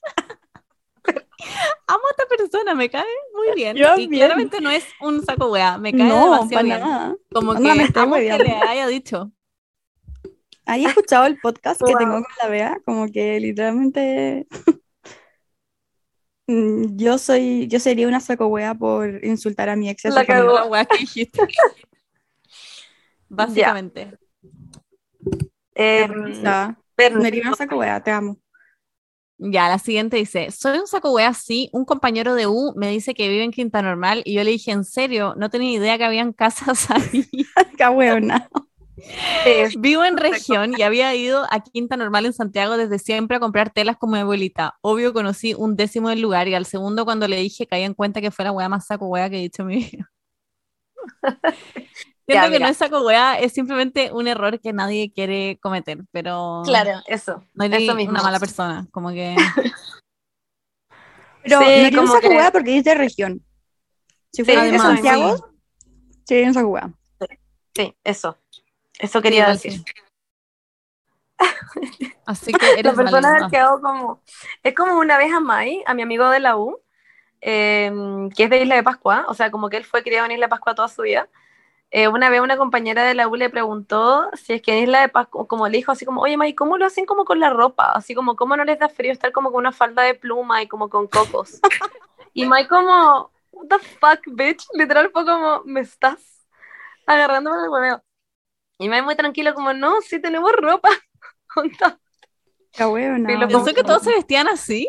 B: Amo a esta persona, me cae muy bien.
C: Yo
B: y
C: bien.
B: claramente no es un saco wea, me cae
C: No,
B: demasiado bien.
C: nada.
B: Como
C: Onda,
B: que amo que le haya dicho.
C: ¿Hay escuchado el podcast que
A: Wow.
C: tengo con la Bea? Como que literalmente yo soy, yo sería una saco wea por insultar a mi ex
A: La cagó.
B: La wea que dijiste. Básicamente.
A: Eh. Bernie,
C: Sería una saco wea, te amo.
B: Ya, la siguiente dice, soy un saco wea, sí, un compañero de U me dice que vive en Quinta Normal y yo le dije, ¿en serio? No tenía idea que habían casas ahí.
C: Qué
A: sí,
B: Vivo en región y había ido a Quinta Normal en Santiago desde siempre a comprar telas con mi abuelita. Obvio conocí un décimo del lugar y al segundo cuando le dije caí en cuenta que fue la wea más saco wea que he dicho en mi vida. Siento que no es saco wea, es simplemente un error que nadie quiere cometer, pero
A: claro, eso.
B: no
A: mismo.
B: una mala persona, como que
C: Pero
A: Sí,
C: no
A: como
C: saco
A: que-
C: wea porque es de región. Si
A: Sí,
C: fuera de Santiago, sería un saco wea.
A: Sí, eso. Eso quería decir.
B: sí. Así que eres
A: persona
B: válida.
A: del que hago como. Es como una vez a Mai, a mi amigo de la U, eh, que es de Isla de Pascua, o sea, como que él fue criado en Isla de Pascua toda su vida. Eh, una vez una compañera de la U le preguntó si es que en Isla de Pascua, como le dijo así como, oye Mai, ¿cómo lo hacen como con la ropa? Así como, ¿cómo no les da frío estar como con una falda de pluma y como con cocos? y Mai como, what the fuck, bitch? Literal fue como, ¿me estás agarrando por el hueveo? Y Mai muy tranquilo como, no, sí tenemos ropa.
C: Qué.
A: Sí, lo
B: Pensó que todos se vestían así.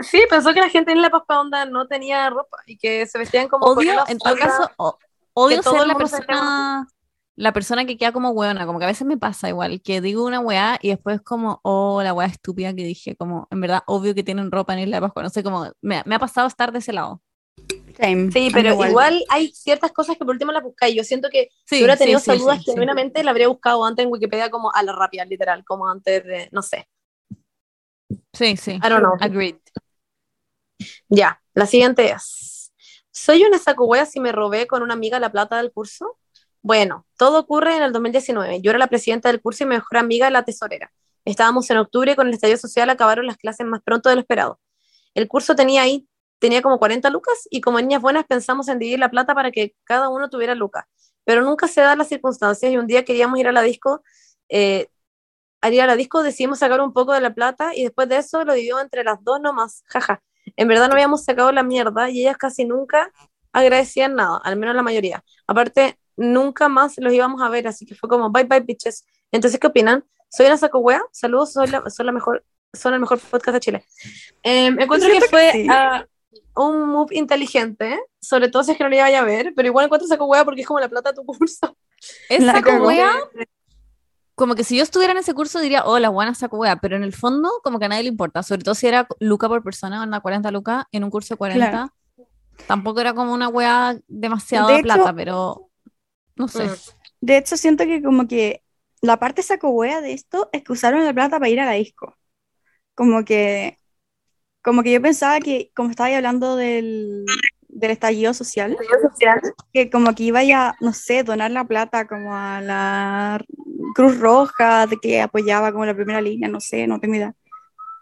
A: Sí, pensó que la gente en La Pascua Onda no tenía ropa y que se vestían como
B: Odio, en todo caso, o- odio
A: todo
B: ser la persona, la persona que queda como weona, como que a veces me pasa igual, que digo una weá y después como, oh, la weá estúpida que dije, como, en verdad, obvio que tienen ropa en Isla de Pascua, no sé, como, me, me ha pasado estar de ese lado.
C: Same.
A: Sí, pero igual. hay ciertas cosas que por último las buscáis. Yo siento que
B: Sí,
A: si hubiera tenido
B: sí,
A: esas dudas,
B: sí,
A: genuinamente la habría buscado antes en Wikipedia como a la rápida, literal, como antes de, no sé.
B: Sí, sí.
A: I don't know.
B: Agreed.
A: Ya, la siguiente es, ¿soy una sacuwea si me robé con una amiga la plata del curso? Bueno, todo ocurre en el 2019. Yo era la presidenta del curso y mi mejor amiga la tesorera. Estábamos en octubre y con el estallido social acabaron las clases más pronto de lo esperado. El curso tenía ahí, tenía como 40 lucas y como niñas buenas pensamos en dividir la plata para que cada uno tuviera lucas. Pero nunca se dan las circunstancias y un día queríamos ir a la disco, eh, al ir a la disco decidimos sacar un poco de la plata y después de eso lo dividimos entre las dos nomás, jaja. En verdad no habíamos sacado la mierda y ellas casi nunca agradecían nada, al menos la mayoría. Aparte, nunca más los íbamos a ver, así que fue como bye bye bitches. Entonces, ¿qué opinan? Soy una saco wea, saludos, soy la, soy la mejor, son el mejor podcast de Chile. Eh, encuentro que fue
C: sí.
A: Un move inteligente, sobre todo si es que no le iba a ver, pero igual encuentro saco wea porque es como la plata de tu curso.
B: Es
C: La
B: saco wea, como que si yo estuviera en ese curso diría, oh, la buena saco wea, pero en el fondo como que a nadie le importa, sobre todo si era luca por persona, onda 40 lucas en un curso de 40.
C: Claro.
B: Tampoco era como una wea demasiada
C: De hecho-
B: plata, pero no sé.
A: Mm.
C: De hecho, siento que como que la parte saco wea de esto es que usaron la plata para ir a la disco. Como que, como que yo pensaba que, como estaba hablando del, del estallido social, que como que iba a, no sé, donar la plata como a la Cruz Roja, de que apoyaba como la primera línea, no sé, no tengo idea.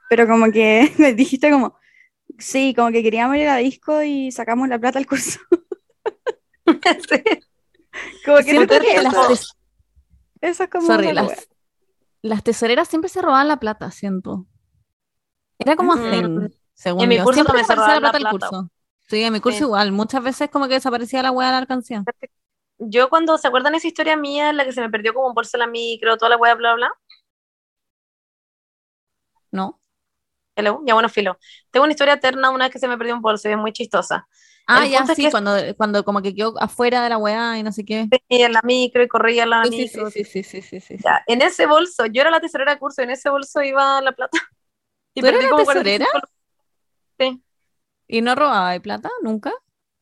C: Pero como que me dijiste como, sí, como que queríamos ir a disco y sacamos la plata al curso.
A: Sí.
C: Como que
B: que las,
C: eso, es como
B: sorry, las tesoreras siempre se robaban la plata, siento. Era como
A: Mm.
B: hacen, según
A: En mi curso
B: Siempre desaparecía la plata del curso. Sí, en mi curso
A: Sí.
B: igual. Muchas veces como que desaparecía la wea de la alcancía.
A: Yo cuando se acuerdan esa historia mía, en la que se me perdió como un bolso en la micro, toda la wea, bla, bla,
B: ¿No?
A: hello, ya bueno, filo. Tengo una historia eterna, una vez que se me perdió un bolso y es muy chistosa.
B: Ah,
A: El
B: ya sí,
A: que-
B: cuando, cuando como que quedó afuera de la weá y no sé qué.
A: Y en la micro y corría en la
B: Sí, sí,
A: micro.
B: sí, sí, sí, sí, sí.
A: Ya, en ese bolso, yo era la tesorera de curso, en ese bolso iba la plata. Y
B: ¿Tú eras la
A: como
B: tesorera?
A: 45 Sí.
B: ¿Y no robaba de plata? ¿Nunca?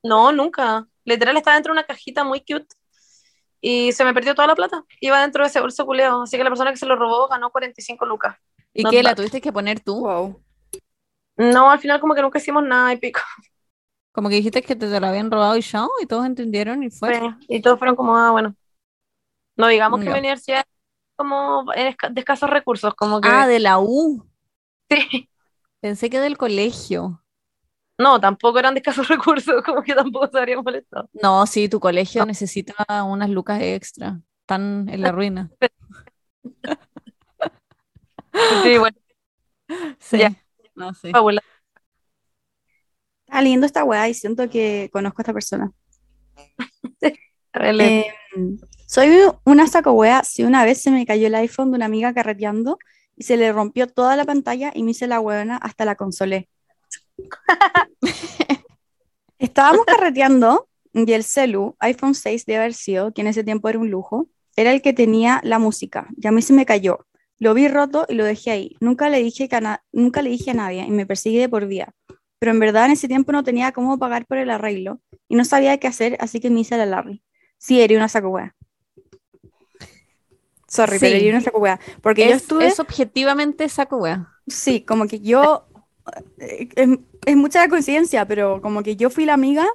A: No, nunca. Literal estaba dentro de una cajita muy cute. Y se me perdió toda la plata. Iba dentro de ese bolso culeo. Así que la persona que se lo robó ganó 45 lucas.
B: ¿Y
A: Not
B: qué? ¿La tuviste que poner tú?
C: Wow.
A: No, al final como que nunca hicimos nada y pico.
B: Como que dijiste que te, te lo habían robado y ya, y todos entendieron y fue.
A: Sí, Y todos fueron como, ah, bueno. No digamos que
B: Ya.
A: mi universidad es como en esca- de escasos recursos, como que...
B: Ah, de la U.
A: Sí.
B: Pensé que del colegio.
A: No, tampoco eran de escasos recursos, como que tampoco se habrían molestado.
B: No, sí, tu colegio necesita unas lucas extra. Están en la ruina.
A: Sí, bueno,
B: Sí.
A: Ya.
B: No, sí.
C: Está lindo esta weá y siento que conozco a esta persona. Eh, soy una saco wea si una vez se me cayó el iPhone de una amiga carreteando y se le rompió toda la pantalla y me hice la huevona hasta la consolé. Estábamos carreteando y el celu, iPhone 6 debe haber sido, que en ese tiempo era un lujo, era el que tenía la música y a mí se me cayó. Lo vi roto y lo dejé ahí. Nunca le dije, que nunca le dije a nadie y me persigue de por vida. Pero en verdad en ese tiempo no tenía cómo pagar por el arreglo y no sabía qué hacer, así que me hice la Larry. Sí, era una saco Sorry, pero
B: Sí.
C: era una saco wea. Porque yo
B: Es,
C: estuve,
B: es objetivamente saco wea.
C: sí, como que yo, eh, es, es mucha la coincidencia, pero como que yo fui la amiga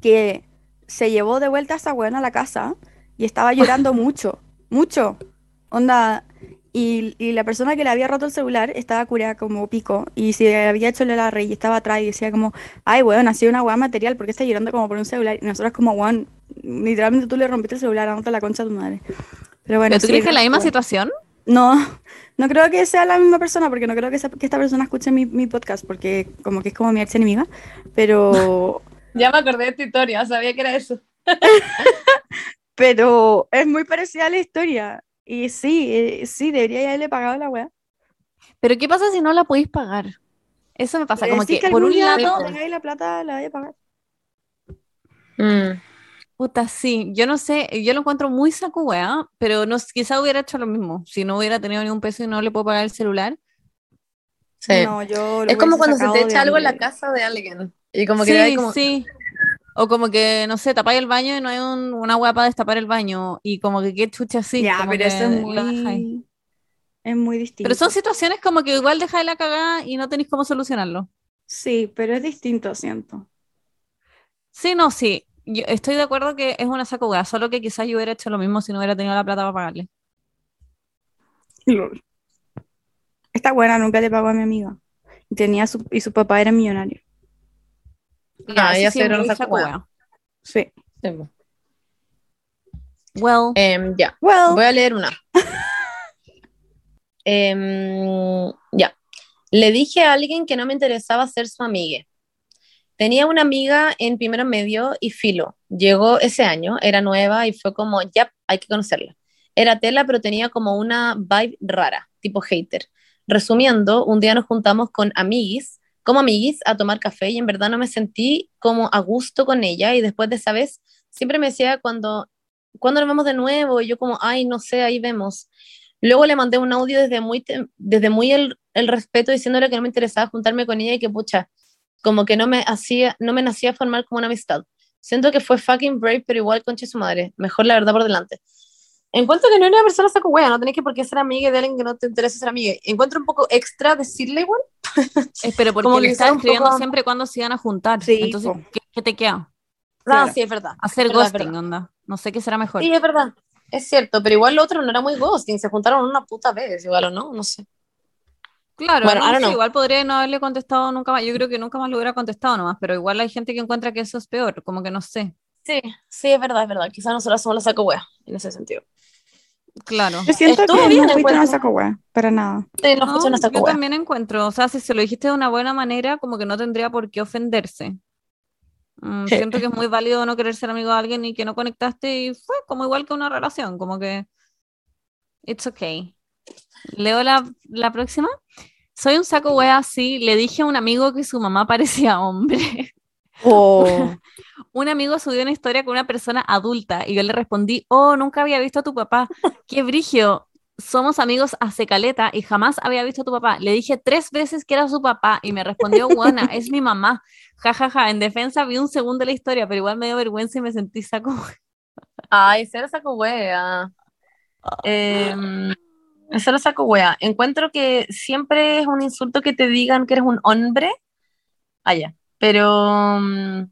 C: que se llevó de vuelta a esa weona a la casa y estaba llorando mucho, mucho. Onda, y, y la persona que le había roto el celular estaba curada como pico y se había hecho el Larry y estaba atrás y decía como, ay, weón, ha sido una weá material, porque está llorando como por un celular? Y nosotros como, weón, literalmente tú le rompiste el celular, andate la concha a tu madre. Pero bueno,
B: ¿Pero tú
C: sí,
B: crees que es la misma situación?
C: No, no creo que sea la misma persona, porque no creo que, que esta persona escuche mi, mi podcast, porque como que es como mi ex enemiga, pero,
A: Ya me acordé de tu historia, sabía que era eso.
C: pero es muy parecida a la historia. Y sí, eh, sí, debería haberle pagado la weá.
B: Pero ¿qué pasa si no la podéis pagar? Eso me pasa,
C: Le
B: como
C: decís
B: que, por un lado,
C: la plata la voy a pagar.
A: Mm.
B: Puta, sí, yo no sé, yo lo encuentro muy saco wea, pero no, quizá hubiera hecho lo mismo, si no hubiera tenido ni un peso y no le puedo pagar el celular.
A: Sí.
C: No, yo lo
A: es como cuando se te echa algo en la casa de alguien. Y como que
B: sí,
A: como.
B: sí. O como que, no sé, tapáis el baño y no hay un- una hueá para destapar el baño. Y como que qué chucha así.
C: Ya,
B: como
C: pero eso es muy, es muy distinto.
B: Pero son situaciones como que igual dejáis la cagada y no tenéis cómo solucionarlo.
C: Sí, pero es distinto, siento.
B: Sí, no, sí. Yo estoy de acuerdo que es una hueá, solo que quizás yo hubiera hecho lo mismo si no hubiera tenido la plata para pagarle.
C: Esta buena nunca le pagó a mi amiga. Y, tenía su, y su papá era millonario.
A: Ah, sé,
B: es
A: era una hueá.
C: Sí.
A: Sí.
B: Well,
A: Em, ya.
C: Well,
A: Voy a leer una. Em, ya. Le dije a alguien que no me interesaba ser su amiga. Tenía una amiga en primero medio y filo. Llegó ese año, era nueva y fue como, ya, hay que conocerla. Era tela, pero tenía como una vibe rara, tipo hater. Resumiendo, un día nos juntamos con amiguis, como amiguis, a tomar café y en verdad no me sentí como a gusto con ella y después de esa vez siempre me decía cuando, cuando nos vemos de nuevo? Y yo como, ay, no sé, ahí vemos. Luego le mandé un audio desde muy, desde muy el, el respeto diciéndole que no me interesaba juntarme con ella y que pucha, como que no me hacía, no me nacía formar como una amistad. Siento que fue fucking brave, pero igual conche su madre. Mejor la verdad por delante. Encuentro que no es una persona saco wea, no tenés que por qué ser amiga de alguien que no te interesa ser amiga. Encuentro un poco extra decirle igual.
B: eh, pero porque
A: como
B: le estás escribiendo
A: poco-
B: siempre cuando se iban a juntar.
C: Sí,
B: Entonces. ¿qué, qué te queda?
C: Claro.
A: Ah, sí, es verdad.
B: Hacer
A: Verdad,
B: ghosting, onda. No sé qué será mejor.
A: Sí, es verdad. Es cierto, pero igual lo otro no era muy ghosting, se juntaron una puta vez, igual o no, no sé.
B: Claro,
A: Bueno,
B: no,
A: I don't
B: sí,
A: know.
B: igual podría no haberle contestado nunca más. Yo creo que nunca más lo hubiera contestado nomás, pero igual hay gente que encuentra que eso es peor, como que no sé.
A: Sí, sí, es verdad, es verdad. Quizás nosotros somos la saco wea en ese sentido.
B: Claro.
C: yo siento
A: Estuvo
C: que
A: bien,
C: no fuiste una saco wea, para nada.
A: Sí, no,
B: No,
A: fuiste una saco
B: yo
A: wea.
B: también encuentro, o sea, si se lo dijiste de una buena manera, como que no tendría por qué ofenderse. Mm,
A: Sí.
B: siento que es muy válido no querer ser amigo de alguien y que no conectaste y fue como igual que una relación, como que it's okay. Leo la, la próxima. Soy un saco wea así, le dije a un amigo que su mamá parecía hombre.
C: Oh.
B: Un amigo subió una historia con una persona adulta y yo le respondí, oh, nunca había visto a tu papá. Qué brigio. Somos amigos hace caleta y jamás había visto a tu papá. Le dije tres veces que era su papá y me respondió, buena, es mi mamá. Ja, ja, ja. En defensa vi un segundo de la historia, pero igual me dio vergüenza y me sentí saco.
A: Ay, ese era saco wea. Eh, ese era saco wea. Encuentro que siempre es un insulto que te digan que eres un hombre. Ah, ya. Pero. mm,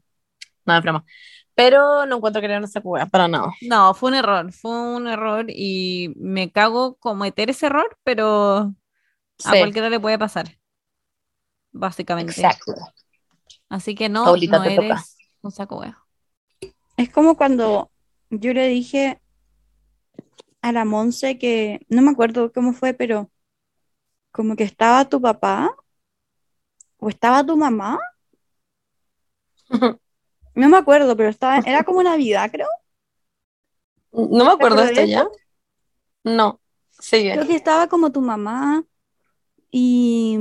A: No, es broma. Pero no encuentro que era una saco wea, para nada.
B: No, fue un error, fue un error y me cago cometer ese error, pero a
A: Sí,
B: cualquiera le puede pasar. Básicamente.
A: exacto.
B: Así que no,
A: Paulita,
B: no
A: te toca.
B: eres un saco wea.
C: Es como cuando yo le dije a la Monse que, no me acuerdo cómo fue, pero como que estaba tu papá o estaba tu mamá. No me acuerdo, pero estaba, era como Navidad, creo.
A: No me acuerdo esto ya. No, sigue.
C: Creo que estaba como tu mamá y,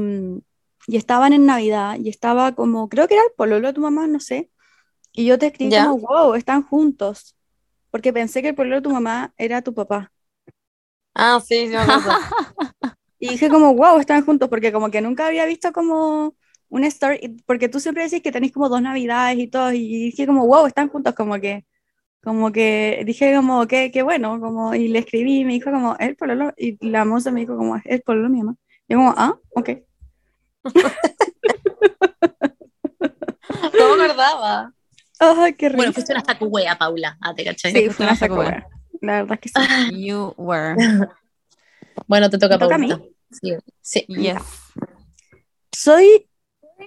C: y estaban en Navidad y estaba como, creo que era el pololo de tu mamá, no sé. Y yo te escribí
A: ¿Ya?
C: como, wow, están juntos. Porque pensé que el pololo de tu mamá era tu papá.
A: Ah, sí, sí me acuerdo.
C: Y dije como, wow, están juntos, porque como que nunca había visto como un story, y- porque tú siempre decís que tenéis como dos navidades y todo, y dije como, wow, están juntos, como que, como que, dije como, qué, qué bueno, como, y le escribí y me dijo como, el pololo, y la moza me dijo como, el pololo mi mamá. Yo como, ah, ok.
A: No me acordaba.
C: Ay, qué rico.
D: Bueno, fuiste una saco wea, Paula. Ah, te caché.
C: Sí,
B: fuiste
C: fue
B: una
C: sacuda. La verdad es que sí.
B: You were.
D: Bueno, te toca,
C: ¿Me toca a mí?
D: Sí, sí.
B: Yes.
C: Soy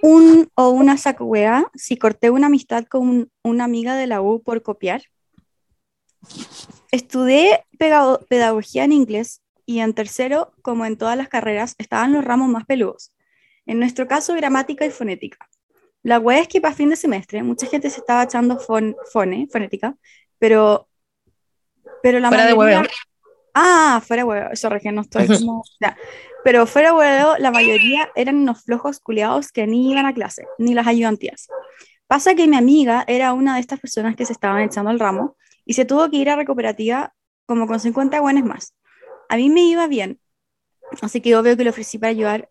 C: un o una saco wea si corté una amistad con un- una amiga de la U por copiar. Estudié pedagogía en inglés y en tercero, como en todas las carreras, estaban los ramos más peludos. En nuestro caso, gramática y fonética. La wea es que para fin de semestre mucha gente se estaba echando fon- fone, fonética, pero, pero la
D: Fuera de hueveo.
C: Ah, fuera huevo, sorry que no estoy como... ya. Pero fuera huevo, la mayoría eran unos flojos culiados que ni iban a clase, ni las ayudantías. Pasa que mi amiga era una de estas personas que se estaban echando el ramo y se tuvo que ir a recuperativa como con 50 buenos más. A mí me iba bien, así que obvio que le ofrecí para ayudar,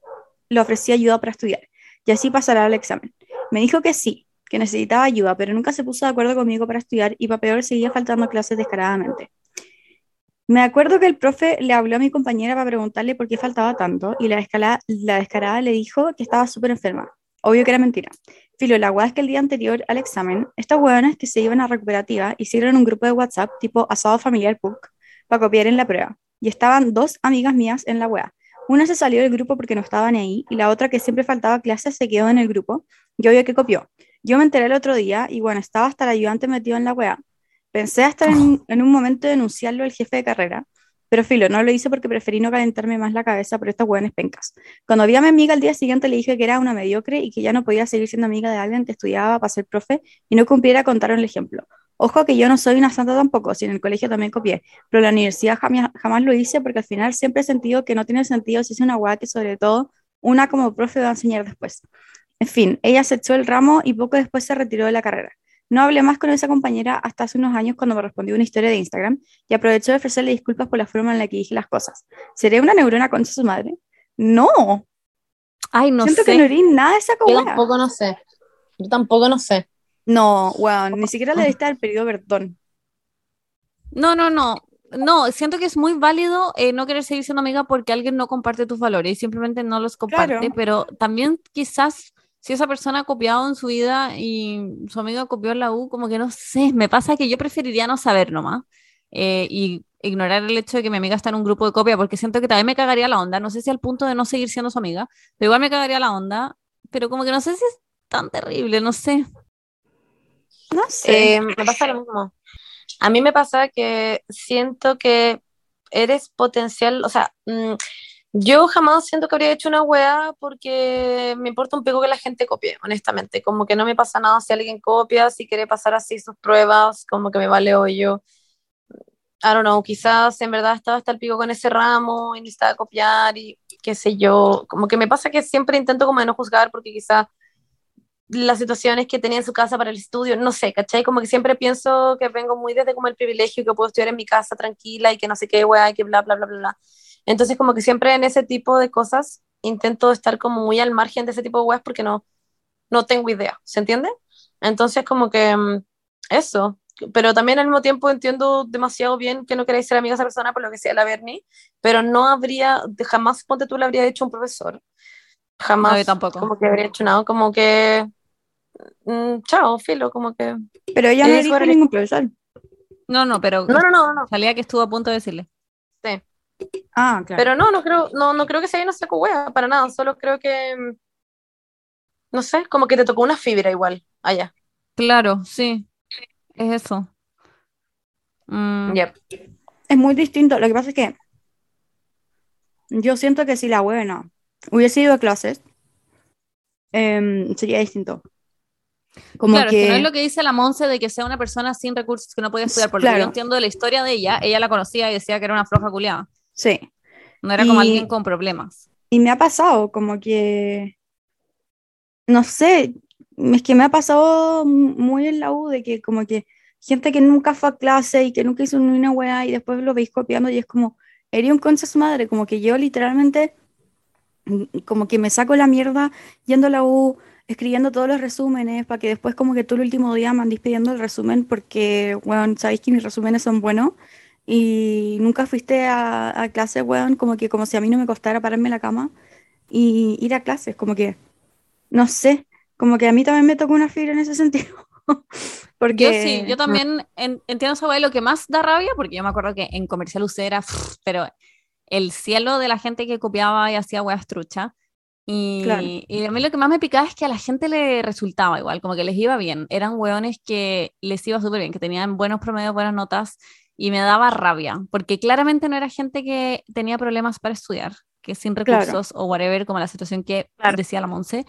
C: le ofrecí ayuda para estudiar y así pasará el examen. Me dijo que sí, que necesitaba ayuda, pero nunca se puso de acuerdo conmigo para estudiar y para peor seguía faltando clases descaradamente. Me acuerdo que el profe le habló a mi compañera para preguntarle por qué faltaba tanto y la, descala- la descarada le dijo que estaba súper enferma. Obvio que era mentira. Filo, la hueá es que el día anterior al examen, estas hueonas que se iban a recuperativa hicieron un grupo de WhatsApp tipo asado familiar PUC para copiar en la prueba. Y estaban dos amigas mías en la hueá. Una se salió del grupo porque no estaban ahí y la otra que siempre faltaba clases se quedó en el grupo y obvio que copió. Yo me enteré el otro día y bueno, estaba hasta el ayudante metido en la hueá. Pensé hasta en, en un momento denunciarlo al jefe de carrera, pero filo, no lo hice porque preferí no calentarme más la cabeza por estos hueones pencas. Cuando vi a mi amiga al día siguiente le dije que era una mediocre y que ya no podía seguir siendo amiga de alguien que estudiaba para ser profe y no cumpliera contaron el ejemplo. Ojo que yo no soy una santa tampoco, si en el colegio también copié, pero en la universidad jamás, jamás lo hice porque al final siempre he sentido que no tiene sentido si es una hueá que sobre todo una como profe va a enseñar después. En fin, ella se echó el ramo y poco después se retiró de la carrera. No hablé más con esa compañera hasta hace unos años cuando me respondió una historia de Instagram y aprovechó de ofrecerle disculpas por la forma en la que dije las cosas. ¿Seré una neurona concha su madre? No,
B: Ay, no
C: siento
B: sé.
C: que no erí nada de esa
D: Yo
C: cobra.
D: tampoco no sé. Yo tampoco no sé.
C: No, weón, ni siquiera le diste el periodo perdón.
B: No, no, no. No, siento que es muy válido eh, no querer seguir siendo amiga porque alguien no comparte tus valores y simplemente no los comparte,
C: Claro.
B: pero también quizás si esa persona ha copiado en su vida y su amiga copió en la U, como que no sé, me pasa que yo preferiría no saber nomás eh, y ignorar el hecho de que mi amiga está en un grupo de copia porque siento que también me cagaría la onda, no sé si al punto de no seguir siendo su amiga, pero igual me cagaría la onda, pero como que no sé si es tan terrible, no sé.
C: No sé.
A: Eh, me pasa lo mismo. A mí me pasa que siento que eres potencial, o sea, mm, yo jamás siento que habría hecho una wea porque me importa un poco que la gente copie, honestamente. Como que no me pasa nada si alguien copia, si quiere pasar así sus pruebas, como que me vale hoyo. I don't know, quizás en verdad estaba hasta el pico con ese ramo y necesitaba copiar y qué sé yo. Como que me pasa que siempre intento como de no juzgar porque quizás las situaciones que tenía en su casa para el estudio, no sé, ¿cachai? Como que siempre pienso que vengo muy desde como el privilegio que puedo estudiar en mi casa tranquila y que no sé qué, weá, y que bla, bla, bla, bla, bla. Entonces como que siempre en ese tipo de cosas intento estar como muy al margen de ese tipo de weas porque no, no tengo idea, ¿se entiende? Entonces como que mm, eso, pero también al mismo tiempo entiendo demasiado bien que no queráis ser amiga de esa persona por lo que sea la Bernie, pero no habría, jamás ponte tú le habría hecho un profesor, jamás
B: No, yo tampoco.
A: como que habría hecho nada, como que mm, chao, filo, como que
C: Pero ella no
A: es
C: dijo ningún profesor.
B: No, no, pero
A: no, no, no, no,
B: salía que estuvo a punto de decirle.
A: sí.
C: Ah, claro.
A: Pero no, no creo, no, no creo que sea una saco wea, para nada, solo creo que mm, No sé, como que te tocó una fibra igual allá.
B: Claro, sí. Es eso. Mm,
A: Yep.
C: Es muy distinto. Lo que pasa es que yo siento que si la buena hubiese ido a clases, em, sería distinto. Como
B: claro, es que no
C: que,
B: es lo que dice la Monse de que sea una persona sin recursos que no podía estudiar, porque
C: Claro.
B: yo entiendo de la historia de ella, ella la conocía y decía que era una floja culiada.
C: Sí.
B: No era como alguien con problemas.
C: Y me ha pasado como que, no sé, es que me ha pasado mu- muy en la U de que como que gente que nunca fue a clase y que nunca hizo ni una weá y después lo veis copiando y es como, eres un concha su madre, como que yo literalmente como que me saco la mierda yendo a la U, escribiendo todos los resúmenes para que después como que tú el último día me andís pidiendo el resumen porque, weón, sabéis que mis resúmenes son buenos y nunca fuiste a, a clase, weón, como que como si a mí no me costara pararme en la cama y ir a clases, como que, no sé, como que a mí también me tocó una fibra en ese sentido. Porque,
B: Yo sí, yo también en- entiendo weá. Lo que más da rabia, porque yo me acuerdo que en Comercial UC era, pero el cielo de la gente que copiaba y hacía weas trucha. Y,
C: Claro.
B: y a mí lo que más me picaba es que a la gente le resultaba igual, como que les iba bien. Eran weones que les iba súper bien, que tenían buenos promedios, buenas notas, y me daba rabia, porque claramente no era gente que tenía problemas para estudiar, que sin
C: Claro.
B: recursos o whatever, como la situación que
A: Claro.
B: decía la Monse,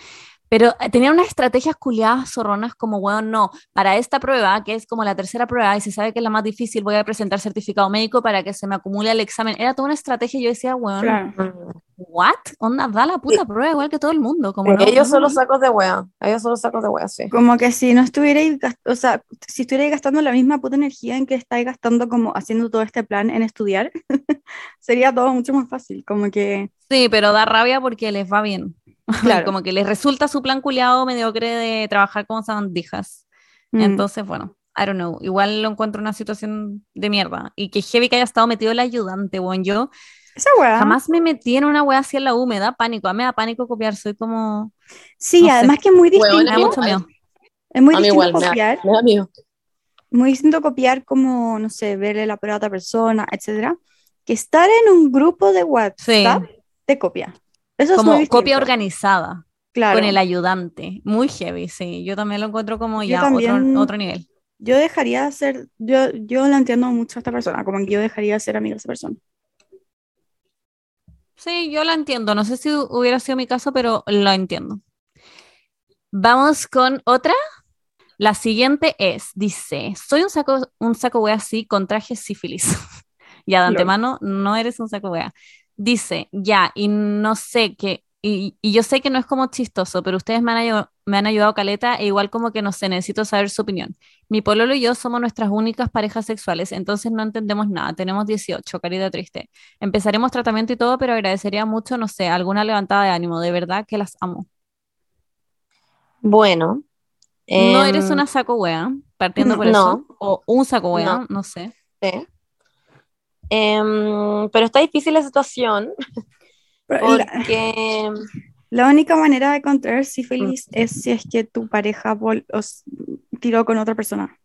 B: pero eh, tenían unas estrategias culiadas zorronas como, weón, no, para esta prueba, que es como la tercera prueba y se sabe que es la más difícil, voy a presentar certificado médico para que se me acumule el examen. Era toda una estrategia y yo decía, weón,
C: claro,
B: ¿what? Onda, da la puta prueba igual que todo el mundo. Como, no,
A: Ellos
B: no,
A: son los sacos de wea. Ellos son los sacos de wea, sí.
C: como que si no estuvierais, o sea, si estuvierais gastando la misma puta energía en que estáis gastando como haciendo todo este plan en estudiar, sería todo mucho más fácil, como que,
B: Sí, pero da rabia porque les va bien.
C: Claro.
B: como que les resulta su plan culiado mediocre de trabajar con sabandijas.
C: mm,
B: Entonces, bueno, I don't know. Igual lo encuentro una situación de mierda. Y que heavy que haya estado metido el ayudante, bueno, yo
C: esa weá,
B: jamás me metí en una wea así en la U, me da pánico. A mí me da pánico copiar, soy como...
C: sí,
B: no sé.
C: además que es muy distinto,
D: mí
B: mucho miedo.
C: es muy
D: A
C: distinto
D: igual, me da,
C: copiar,
D: me da miedo.
C: muy distinto copiar como, no sé, verle la prueba a otra persona, etcétera, que estar en un grupo de WhatsApp de copia. Eso es
B: Como
C: muy
B: copia organizada
C: Claro.
B: con el ayudante. Muy heavy, sí. Yo también lo encuentro como
C: Yo
B: ya
C: también-
B: otro, otro nivel.
C: Yo dejaría de ser, yo, yo la entiendo mucho a esta persona, como que yo dejaría de ser amiga de esa persona.
B: Sí, yo la entiendo. No sé si hubiera sido mi caso, pero lo entiendo. Vamos con otra. La siguiente es, dice, soy un saco, un saco wea así con traje sífilis. ya de antemano, no eres un saco wea. Dice, ya, y no sé qué, y, y yo sé que no es como chistoso, pero ustedes me han, ayu- me han ayudado caleta e igual como que no sé, necesito saber su opinión. Mi pololo y yo somos nuestras únicas parejas sexuales, entonces no entendemos nada. Tenemos 18, carita triste. Empezaremos tratamiento y todo, pero agradecería mucho, no sé, alguna levantada de ánimo. De verdad que las amo.
A: Bueno.
B: No
A: em,
B: eres una saco wea, partiendo por
A: no.
B: eso. O un saco wea,
A: No.
B: no, sé.
A: sí. Em, pero está difícil la situación
C: la,
A: porque
C: la única manera de contraer sífilis es si es que tu pareja os tiró con otra persona.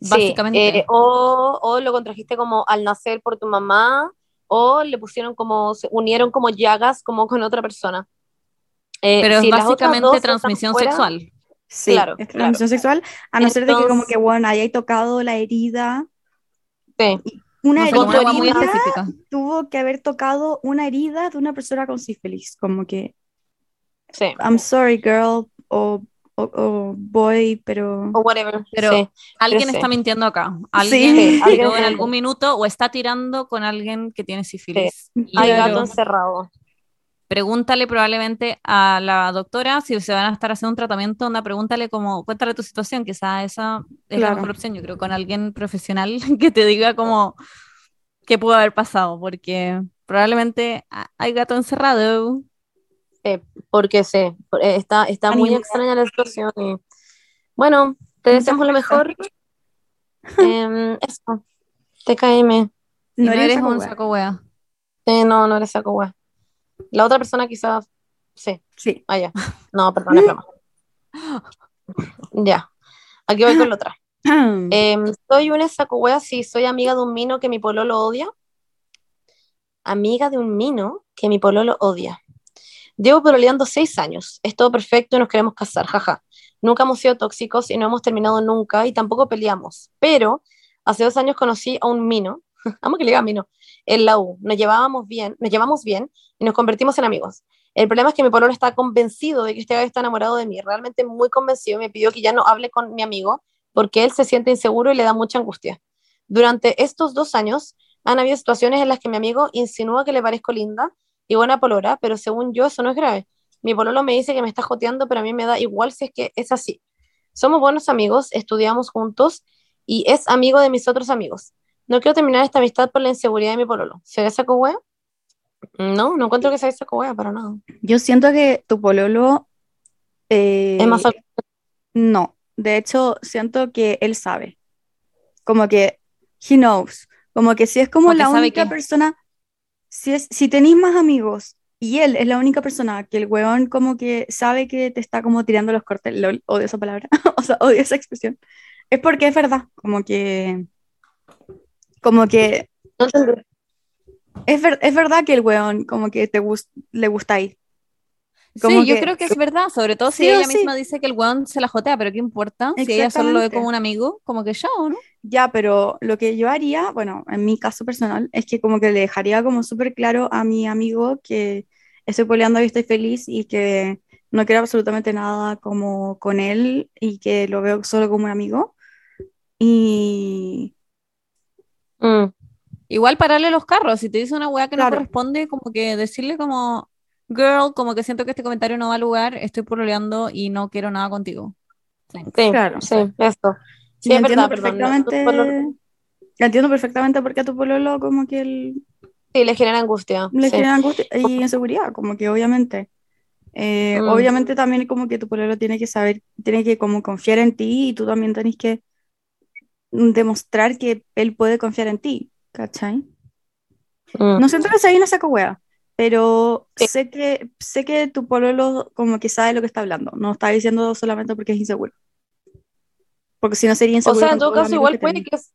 A: sí,
B: Básicamente.
A: eh, o, o lo contrajiste como al nacer por tu mamá o le pusieron como, se unieron como llagas como con otra persona. Eh,
B: pero
A: si
B: es básicamente transmisión
A: fuera,
B: sexual.
C: Sí,
A: Claro,
C: es transmisión sexual, a no ser de que como
A: Entonces-
C: que, bueno, hayáis tocado la herida.
A: Sí.
C: Una
B: No
C: herida
B: muy específica.
C: tuvo que haber tocado una herida de una persona con sífilis, como que,
A: sí,
C: I'm sorry, girl, o, o, o boy, pero...
A: o whatever.
B: Pero-
A: sí.
B: Alguien
A: sí.
B: está mintiendo acá.
C: Sí.
B: Alguien
A: Sí, alguien
B: en algún minuto o está tirando con alguien que tiene sífilis.
A: Hay gato encerrado.
B: Pregúntale probablemente a la doctora si se van a estar haciendo un tratamiento, onda, pregúntale como, cuéntale tu situación, quizá esa es la mejor opción, yo creo, con alguien profesional que te diga como qué pudo haber pasado, porque probablemente ha- hay gato encerrado.
A: Porque sí, eh, está, está muy extraña la situación. y, bueno, te deseamos lo mejor. Em, eso, TKM.
B: No,
C: haría
B: eres un saco wea.
A: Eh, no, no eres saco wea. La otra persona quizás, sí,
C: Sí.
A: allá. No, perdón, es broma. Ya, aquí voy con la otra. Em, soy una saco wea, sí, soy amiga de un mino que mi pololo odia. Amiga de un mino que mi pololo odia. Llevo pololeando seis años. Es todo perfecto y nos queremos casar, jaja. Nunca hemos sido tóxicos y no hemos terminado nunca y tampoco peleamos. Pero hace dos años conocí a un mino, amo que le diga mino, en la U. Nos llevábamos bien, nos llevamos bien y nos convertimos en amigos. El problema es que mi pololo está convencido de que este gallo está enamorado de mí, realmente muy convencido. Me pidió que ya no hable con mi amigo porque él se siente inseguro y le da mucha angustia. Durante estos dos años han habido situaciones en las que mi amigo insinúa que le parezco linda y buena polora, pero según yo eso no es grave. Mi pololo me dice que me está joteando, pero a mí me da igual si es que es así. Somos buenos amigos, estudiamos juntos y es amigo de mis otros amigos. No quiero terminar esta amistad por la inseguridad de mi pololo. ¿Se saco wea? No, no encuentro que sea saco wea para nada.
C: Yo siento que tu pololo... eh,
A: Es más
C: No, de hecho siento que él sabe. Como que he knows. Como que si es como la única persona, si es, si tenéis más amigos y él es la única persona que el weón como que sabe que te está como tirando los cortes, lol, odio esa palabra, o sea, odio esa expresión, es porque es verdad, como que, como que
A: no
C: es, ver- es verdad que el weón como que te gus- le gustáis. Como
B: sí, yo creo que es verdad, sobre todo si
C: Sí
B: ella
C: sí.
B: misma dice que el weón se la jotea, pero ¿qué importa? Si ella solo lo ve como un amigo, como que ya, ¿o no?
C: Ya, pero lo que yo haría, bueno, en mi caso personal, es que como que le dejaría como súper claro a mi amigo que estoy peleando y estoy feliz y que no quiero absolutamente nada como con él y que lo veo solo como un amigo. Y
A: Mm.
B: Igual pararle los carros, si te dice una weá que no
C: Claro.
B: corresponde, como que decirle como, girl, como que siento que este comentario no va a lugar, estoy pololeando y no quiero nada contigo. Thanks.
A: Sí,
C: Claro.
A: sí, eso. Sí, es
C: entiendo
A: verdad, perdón. no,
C: perfectamente, entiendo perfectamente por qué a tu pololo como que él
A: Sí, le genera angustia.
C: le
A: sí.
C: genera angustia y inseguridad, como que obviamente. Eh,
A: Mm.
C: Obviamente también como que tu pololo tiene que saber, tiene que como confiar en ti y tú también tenés que demostrar que él puede confiar en ti, ¿cachai?
A: Mm.
C: No siento que sea una saco wea, pero
A: Sí.
C: sé que, sé que tu pololo como que sabe lo que está hablando, no está diciendo solamente porque es inseguro. Porque si no sería
A: O
C: inseguro
A: sea, en todo caso, igual
C: que
A: puede que es.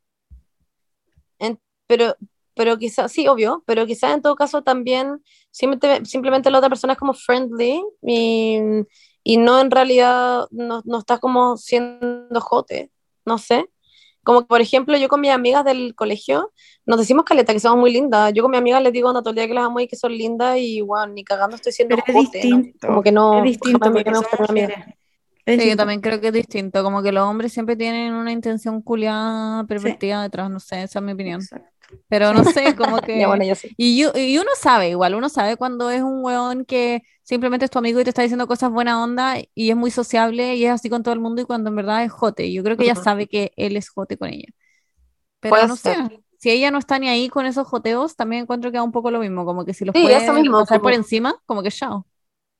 A: en- pero, pero quizás, sí, obvio, pero quizás en todo caso también simplemente, simplemente la otra persona es como friendly y, y no en realidad no, no está como siendo jote, no sé. Como que, por ejemplo, yo con mis amigas del colegio nos decimos caleta que somos muy lindas. Yo con mis amigas les digo no, todo el día que las amo y que son lindas y bueno, ni cagando estoy siendo
C: Pero es
A: jote, ¿no?
C: distinto,
A: Como que no,
C: es distinto. Es
B: Sí, yo
C: distinto.
B: también creo que es distinto, como que los hombres siempre tienen una intención culiada, pervertida detrás, no sé, esa es mi opinión.
C: Exacto.
B: Pero no sé, como que...
A: Ya, bueno, yo sí.
B: Y, yo- y uno sabe, igual, uno sabe cuando es un weón que simplemente es tu amigo y te está diciendo cosas buena onda y es muy sociable y es así con todo el mundo y cuando en verdad es jote. Yo creo que ella
A: Ujú.
B: sabe que él es jote con ella. Pero
A: Puede
B: no
A: ser.
B: sé, si ella no está ni ahí con esos joteos, también encuentro que da un poco lo mismo, como que si los
A: Sí,
B: puede
A: eso mismo,
B: pasar por
A: como-
B: encima, como que chao.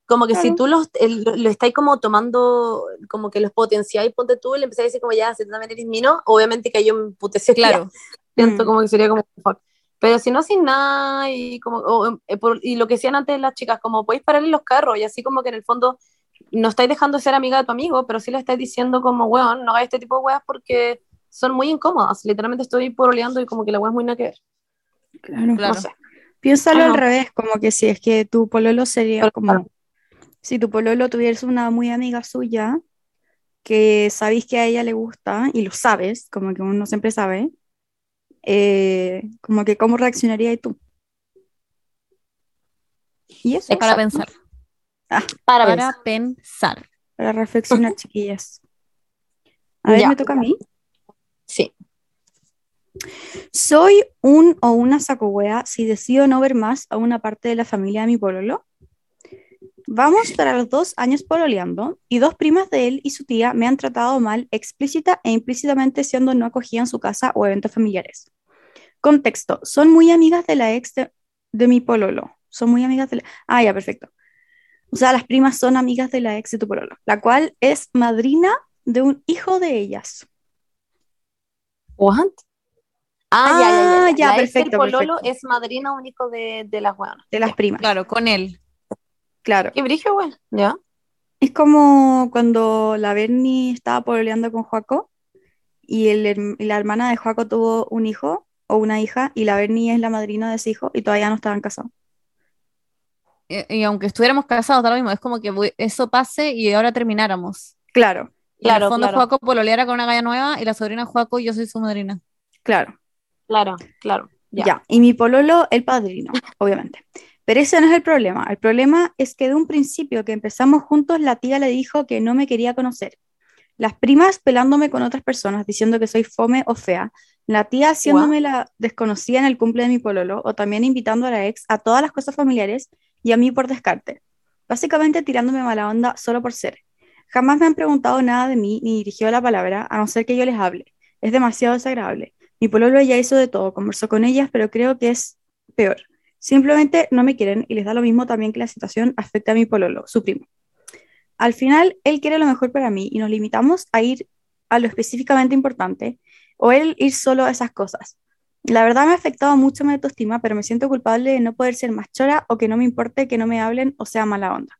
A: Como que si
C: Claro.
A: tú los, el- lo, lo estáis como tomando, como que los potenciáis, ponte tú y le empezáis a decir como ya, si tú también eres mino, obviamente que yo me emputecería.
B: Claro,
A: Siento
C: Mm.
A: como que sería como fuck. Pero si no, sin nada, y como, o, eh, por- y lo que decían antes las chicas, como podéis parar en los carros, y así como que en el fondo no estáis dejando de ser amiga de tu amigo, pero sí le estáis diciendo como, weón, no hagáis este tipo de weas porque son muy incómodas. Literalmente estoy poroleando y como que la wea es muy nada que ver.
C: Claro.
B: Claro.
A: No sé.
C: Piénsalo al
A: Ajá.
C: revés, como que si es que tu pololo sería
A: Pero
C: como,
A: claro.
C: si tu pololo tuviese una muy amiga suya, que sabéis que a ella le gusta, y lo sabes, como que uno siempre sabe, eh, como que cómo reaccionarías tú. Y eso,
B: es para
A: Exacto.
B: pensar,
A: Para,
B: para
A: pensar.
B: pensar.
C: para reflexionar, chiquillas. A ver,
A: Ya.
C: me toca a mí.
A: Sí.
C: ¿Soy un o una sacohuea si decido no ver más a una parte de la familia de mi pololo? Vamos para los dos años pololeando y dos primas de él y su tía me han tratado mal explícita e implícitamente siendo no acogida en su casa o eventos familiares. Contexto, son muy amigas de la ex de, de mi pololo. Son muy amigas de la... Ah, ya, perfecto. O sea, las primas son amigas de la ex de tu pololo, la cual es madrina de un hijo de ellas.
A: ¿What? Ah, ya, ya,
C: Ah,
A: ya.
C: ya,
A: La ex del
C: perfecto,
A: pololo
C: perfecto.
A: es madrina único de, de las weonas.
C: De las primas.
B: Claro, con él.
C: Claro.
A: Qué brillo, weón. ¿Ya?
C: Es como cuando la Bernie estaba pololeando con Joaco y, el y la hermana de Joaco tuvo un hijo o una hija y la Bernie es la madrina de ese hijo y todavía no estaban casados.
B: y, y aunque estuviéramos casados, da lo mismo, es como que eso pase y ahora termináramos.
C: Claro,
B: Y en
A: Claro,
B: el fondo
A: claro.
B: Joaco pololeara con una galla nueva y la sobrina Joaco, yo soy su madrina.
C: claro.
A: Claro, claro.
C: Ya.
A: Ya.
C: Y mi pololo, el padrino, obviamente. Pero ese no es el problema. El problema es que de un principio que empezamos juntos, la tía le dijo que no me quería conocer. Las primas pelándome con otras personas, diciendo que soy fome o fea. La tía haciéndome la desconocida en el cumple de mi pololo, o también invitando a la ex a todas las cosas familiares y a mí por descarte. Básicamente tirándome mala onda solo por ser. Jamás me han preguntado nada de mí ni dirigido la palabra, a no ser que yo les hable. Es demasiado desagradable. Mi pololo ya hizo de todo, conversó con ellas, pero creo que es peor. Simplemente no me quieren y les da lo mismo también que la situación afecte a mi pololo, su primo. Al final, él quiere lo mejor para mí y nos limitamos a ir a lo específicamente importante o él ir solo a esas cosas. La verdad me ha afectado mucho mi autoestima, pero me siento culpable de no poder ser más chora o que no me importe que no me hablen o sea mala onda.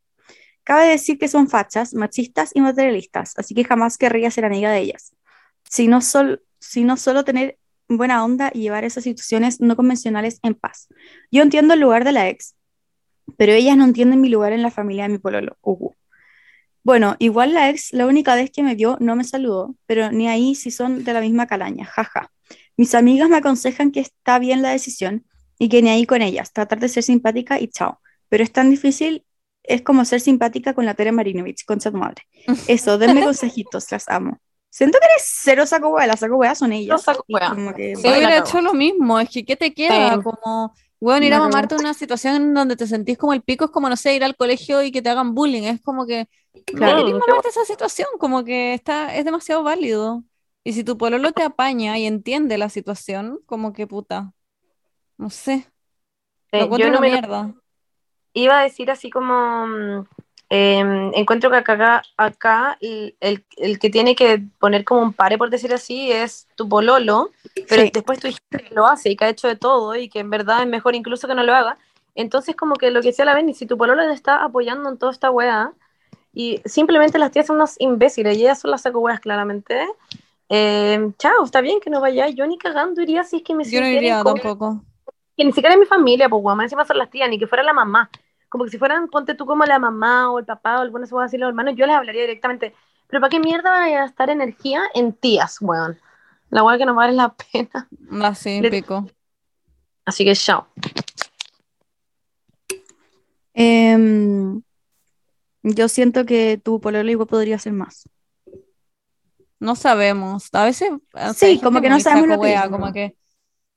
C: Cabe decir que son fachas, machistas y materialistas, así que jamás querría ser amiga de ellas. Sino, sol, sino solo tener buena onda y llevar esas situaciones no convencionales en paz. Yo entiendo el lugar de la ex, pero ellas no entienden mi lugar en la familia de mi pololo. Ujú. Bueno, igual la ex, la única vez que me vio, no me saludó, pero ni ahí si son de la misma calaña, jaja. Mis amigas me aconsejan que está bien la decisión y que ni ahí con ellas, tratar de ser simpática y chao. Pero es tan difícil, es como ser simpática con la Tere Marinovich, concha tu madre. Eso, denme consejitos, las amo. Siento que eres cero saco hueá, las saco hueá son
A: No
C: ellas.
A: saco hueá.
C: Que,
A: Sí,
B: hubiera hecho lo mismo, es que ¿qué te queda?
A: Sí.
B: Como, weón, ir a mamarte en una situación en donde te sentís como el pico, es como, no sé, ir al colegio y que te hagan bullying, es como que
C: Claro.
B: no mamarte esa situación, como que está, es demasiado válido. Y si tu pololo te apaña y entiende la situación, como que puta, no sé,
A: Eh,
B: lo
A: yo no
B: una
A: me
B: mierda.
A: iba a decir así como em, encuentro que acá, acá el, el- el que tiene que poner como un pare, por decir así, es tu pololo, pero
C: Sí.
A: después tú dijiste que lo hace y que ha hecho de todo y que en verdad es mejor incluso que no lo haga. Entonces, como que lo que sea la ven, y si tu pololo te está apoyando en toda esta weá, y simplemente las tías son unas imbéciles, y ellas son las saco weas claramente, em, chao, está bien que no vaya, yo ni cagando iría si es que me
B: Yo no iría tampoco.
A: que ni siquiera es mi familia, pues más encima son las tías, ni que fuera la mamá. Como que si fueran, ponte tú como la mamá o el papá o alguna cosa así, los hermanos, yo les hablaría directamente. Pero ¿para qué mierda va a gastar energía en tías, weón? La weá que no vale la pena.
B: Así,
A: Le-
B: pico.
A: Así que chao.
C: Em, yo siento que tu pololo igual podría ser más.
B: No sabemos. A veces o sea,
C: Sí, como que no sabemos lo que
B: wea, como que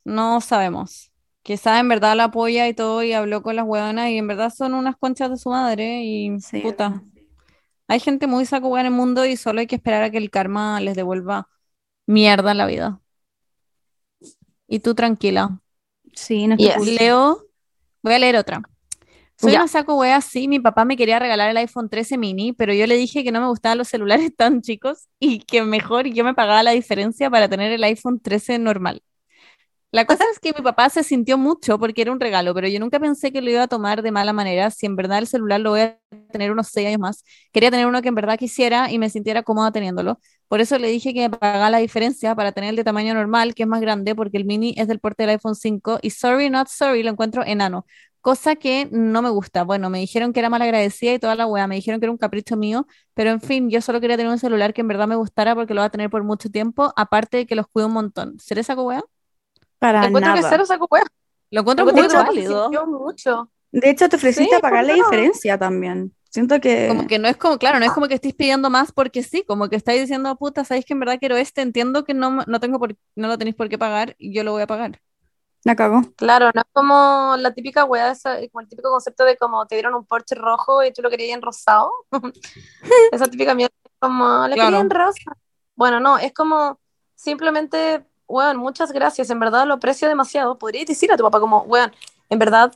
B: no sabemos. Quizás en verdad la apoya y todo y habló con las hueonas y en verdad son unas conchas de su madre y
C: Sí,
B: puta. Hay gente muy saco en el mundo y solo hay que esperar a que el karma les devuelva mierda en la vida. Y tú tranquila.
C: Sí, no es
A: Yes.
C: que.
B: Leo, voy a leer otra. Soy
A: Ya.
B: una saco wea, sí, mi papá me quería regalar el iPhone 13 mini, pero yo le dije que no me gustaban los celulares tan chicos y que mejor yo me pagaba la diferencia para tener el iPhone 13 normal. La cosa es que mi papá se sintió mucho porque era un regalo, pero yo nunca pensé que lo iba a tomar de mala manera. Si en verdad el celular lo voy a tener unos seis años más, quería tener uno que en verdad quisiera y me sintiera cómoda teniéndolo. Por eso le dije que me pagaba la diferencia para tener el de tamaño normal, que es más grande, porque el mini es del porte del iPhone 5 y sorry, not sorry, lo encuentro enano. Cosa que no me gusta. Bueno, me dijeron que era mal agradecida y toda la wea, me dijeron que era un capricho mío, pero en fin, yo solo quería tener un celular que en verdad me gustara porque lo va a tener por mucho tiempo, aparte de que los cuido un montón. ¿Seré saco wea?
C: Para
A: Encuentro que
C: nada.
A: cero saco wea.
B: Lo encuentro
A: Encuentro
B: muy
A: que
B: válido.
A: mucho.
C: De hecho, te ofreciste
A: Sí,
C: a pagar
A: ¿por
C: la
A: no?
C: diferencia también. Siento que...
B: Como que no es como, claro, no es como que estés pidiendo más porque sí, como que estáis diciendo, puta, sabéis que en verdad quiero este, entiendo que no, no tengo por, no lo tenéis por qué pagar y yo lo voy a pagar.
C: La cagó.
A: Claro, no es como la típica wea, esa, como el típico concepto de como te dieron un Porsche rojo y tú lo querías en rosado. Esa típica mierda, como le
B: Claro.
A: quería en rosa. Bueno, no, es como simplemente, weón, muchas gracias, en verdad lo aprecio demasiado. Podrías decir a tu papá como, weón, en verdad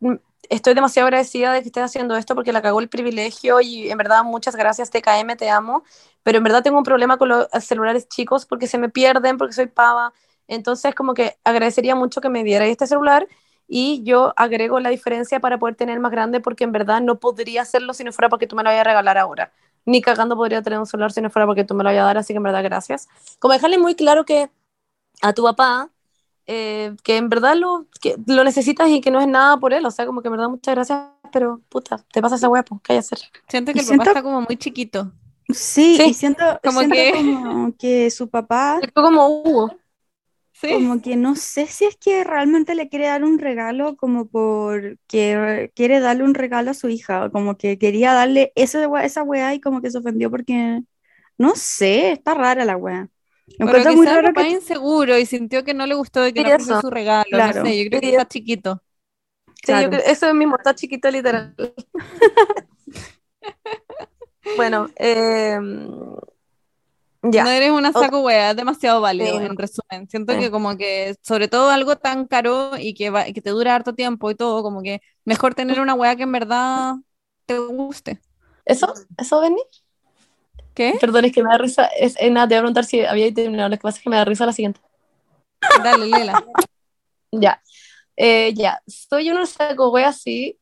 A: mm, estoy demasiado agradecida de que estés haciendo esto porque la cagó el privilegio y en verdad muchas gracias TKM, te amo, pero en verdad tengo un problema con los celulares chicos porque se me pierden, porque soy pava. Entonces, como que agradecería mucho que me diera este celular y yo agrego la diferencia para poder tener más grande porque en verdad no podría hacerlo si no fuera porque tú me lo vayas a regalar ahora. Ni cagando podría tener un celular si no fuera porque tú me lo vayas a dar, así que en verdad gracias. Como dejarle muy claro que a tu papá eh, que en verdad lo, que lo necesitas y que no es nada por él, o sea, como que en verdad muchas gracias, pero puta, te pasa esa hueá, pues, ¿qué hay que hacer?
B: Siento
C: Y
B: que el
C: siento-
B: papá está como muy chiquito.
C: Sí,
A: Sí.
C: y siento,
B: Como
C: siento
B: que-
C: como que su papá,
A: Fue como Hugo.
B: Sí.
C: como que no sé si es que realmente le quiere dar un regalo, como por que quiere darle un regalo a su hija, como que quería darle ese, we- esa weá y como que se ofendió porque, no sé, está rara la weá.
B: Pero
C: encuentro muy
B: quizá el
C: raro
B: papá
C: que...
B: inseguro y sintió que no le gustó y que no fue
A: eso.
B: su regalo.
C: Claro.
B: No sé, yo creo que está chiquito.
A: Sí,
C: Claro.
A: yo creo- eso es mismo, está chiquito literal. bueno, eh, ya.
B: No eres una saco wea, es demasiado válido,
A: Sí,
B: en resumen. Siento
A: Sí.
B: que como que, sobre todo algo tan caro y que, va- que te dura harto tiempo y todo, como que mejor tener una wea que en verdad te guste.
A: ¿Eso? ¿Eso, Benny?
B: ¿Qué?
A: Perdón, es que me da risa. Es, eh, nada, te voy a preguntar si había terminado. Lo que pasa es que me da risa la siguiente.
B: Dale, Lela.
A: Ya. Eh, ya. Soy una saco wea así.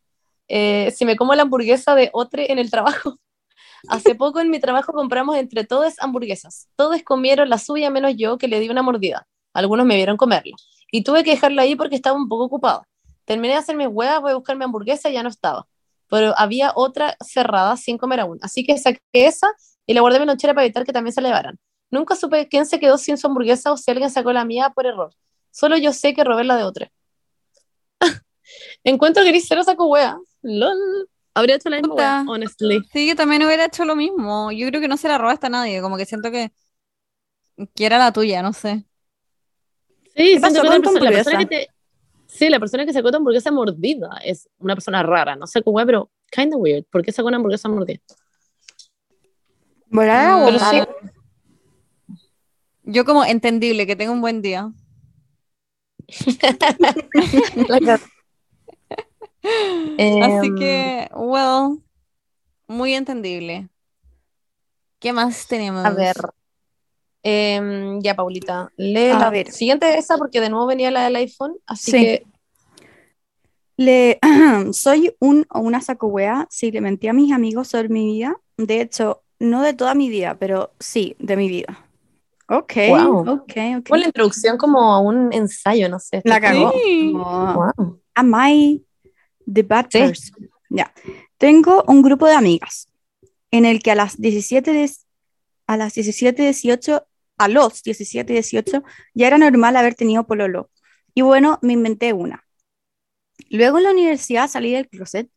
A: eh, si me como la hamburguesa de otro en el trabajo. Hace poco en mi trabajo compramos entre todos hamburguesas. Todos comieron la suya menos yo que le di una mordida. Algunos me vieron comerla. Y tuve que dejarla ahí porque estaba un poco ocupada. Terminé de hacer mis huevas, voy a buscar mi hamburguesa y ya no estaba. Pero había otra cerrada sin comer aún. Así que saqué esa y la guardé en mi lonchera para evitar que también se la llevaran. Nunca supe quién se quedó sin su hamburguesa o si alguien sacó la mía por error. Solo yo sé que robé la de otra. Encuentro que eres cero saco wea. LOL. Habría hecho la misma wea, honestly.
B: Sí, yo también hubiera hecho lo mismo. Yo creo que no se la robaste a nadie, como que siento que, que era la tuya, no sé.
A: Sí,
C: ¿Qué pasó
A: siento que
C: con
A: la persona, la persona que te... Sí, la persona que sacó tu hamburguesa mordida es una persona rara, no sé cómo es, pero kind of weird. ¿Por qué sacó una hamburguesa mordida?
C: Volada
B: Mm,
C: o
A: Pero sí.
B: Yo como entendible, que tenga un buen día. Así
A: Em,
B: que, well, muy entendible. ¿Qué más tenemos?
A: A ver. Em, ya, Paulita. Lee
C: A
A: la
C: ver.
A: siguiente de esa porque de nuevo venía la del iPhone, así
C: Sí.
A: que
C: Le, soy un o una saco wea si le mentí a mis amigos sobre mi vida. De hecho, no de toda mi vida, pero sí, de mi vida. Ok,
A: Wow.
C: ok, ok.
A: fue la introducción como a un ensayo, no sé.
C: La cagó.
B: Sí.
C: Como,
A: Wow.
C: Am I the bad
A: Sí.
C: person? Ya. Tengo un grupo de amigas en el que a las 17, des- a las 17, 18, a los 17, 18, ya era normal haber tenido pololo. Y bueno, me inventé una. Luego en la universidad salí del closet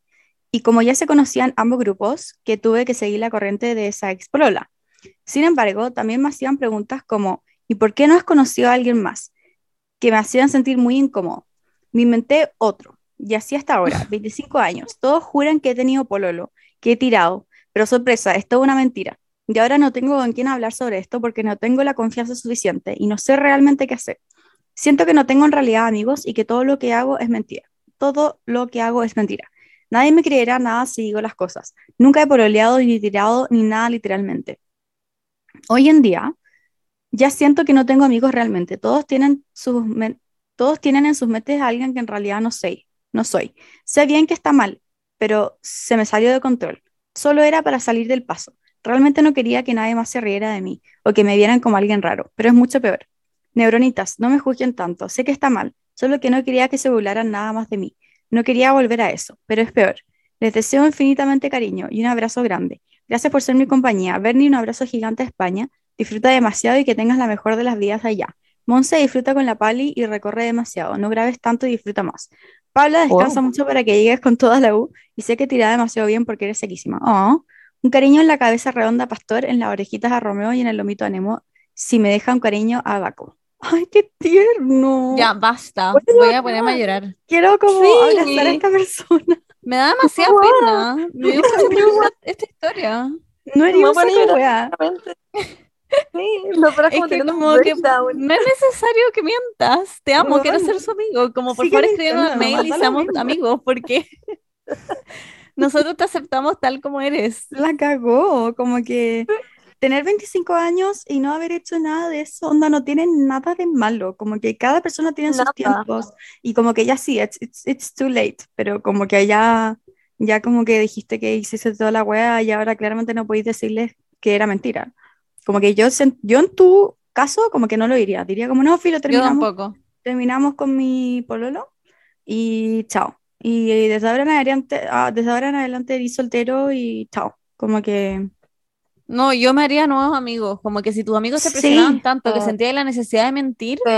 C: y como ya se conocían ambos grupos, que tuve que seguir la corriente de esa ex polola. Sin embargo, también me hacían preguntas como, ¿y por qué no has conocido a alguien más? Que me hacían sentir muy incómodo. Me inventé otro, y así hasta ahora, 25 años. Todos juran que he tenido pololo, que he tirado, pero sorpresa, es toda una mentira. Y ahora no tengo con quién hablar sobre esto porque no tengo la confianza suficiente y no sé realmente qué hacer. Siento que no tengo en realidad amigos y que todo lo que hago es mentira. Todo lo que hago es mentira. Nadie me creerá nada si digo las cosas. Nunca he pololeado ni tirado ni nada literalmente. Hoy en día, ya siento que no tengo amigos realmente. Todos tienen sus todos tienen en sus mentes a alguien que en realidad no soy. No soy. Sé bien que está mal, pero se me salió de control. Solo era para salir del paso. Realmente no quería que nadie más se riera de mí o que me vieran como alguien raro, pero es mucho peor. Neuronitas, no me juzguen tanto. Sé que está mal, solo que no quería que se burlaran nada más de mí. No quería volver a eso, pero es peor. Les deseo infinitamente cariño y un abrazo grande. Gracias por ser mi compañía. Bernie, un abrazo gigante a España. Disfruta demasiado y que tengas la mejor de las vidas allá. Monse disfruta con la Pali y recorre demasiado. No grabes tanto y disfruta más. Paula, descansa mucho para que llegues con toda la U y sé que tirás demasiado bien porque eres sequísima. Oh, un cariño en la cabeza redonda a Pastor, en las orejitas a Romeo y en el lomito a Nemo. Si me deja un cariño a Baco. ¡Ay, qué tierno!
B: Ya, basta.
C: Voy a
B: Voy a
C: llorar.
B: ponerme a llorar.
C: Quiero como
B: Sí.
C: abrazar a esta persona.
B: Me da demasiada
A: Wow.
B: pena. Me dio mucha pena esta, historia.
C: No eres
A: Me
C: un
A: voy a
C: saco
A: llorar.
C: wea.
A: Realmente. Sí, lo es
B: que
A: un
B: como no es necesario que mientas. Te amo, quiero ser su amigo. Como por favor al
C: mintiendo,
B: mail y seamos amigos porque nosotros te aceptamos tal como eres.
C: La cagó, como que tener 25 años y no haber hecho nada de eso, onda, no tiene nada de malo, como que cada persona tiene sus
A: Nada.
C: tiempos y como que ya sí, it's, it's, it's too late, pero como que ya, ya como que dijiste que hiciste toda la wea y ahora claramente no podéis decirles que era mentira. Como que yo, yo en tu caso como que no lo diría, diría como no, filo,
B: Yo
C: terminamos,
B: tampoco.
C: terminamos con mi pololo y chao. Y desde ahora en adelante, ah, desde ahora en adelante di soltero y chao. Como que
B: No, yo me haría nuevos amigos. Como que si tus amigos se
C: Sí.
B: presionaban tanto que sentías la necesidad de mentir,
A: Sí,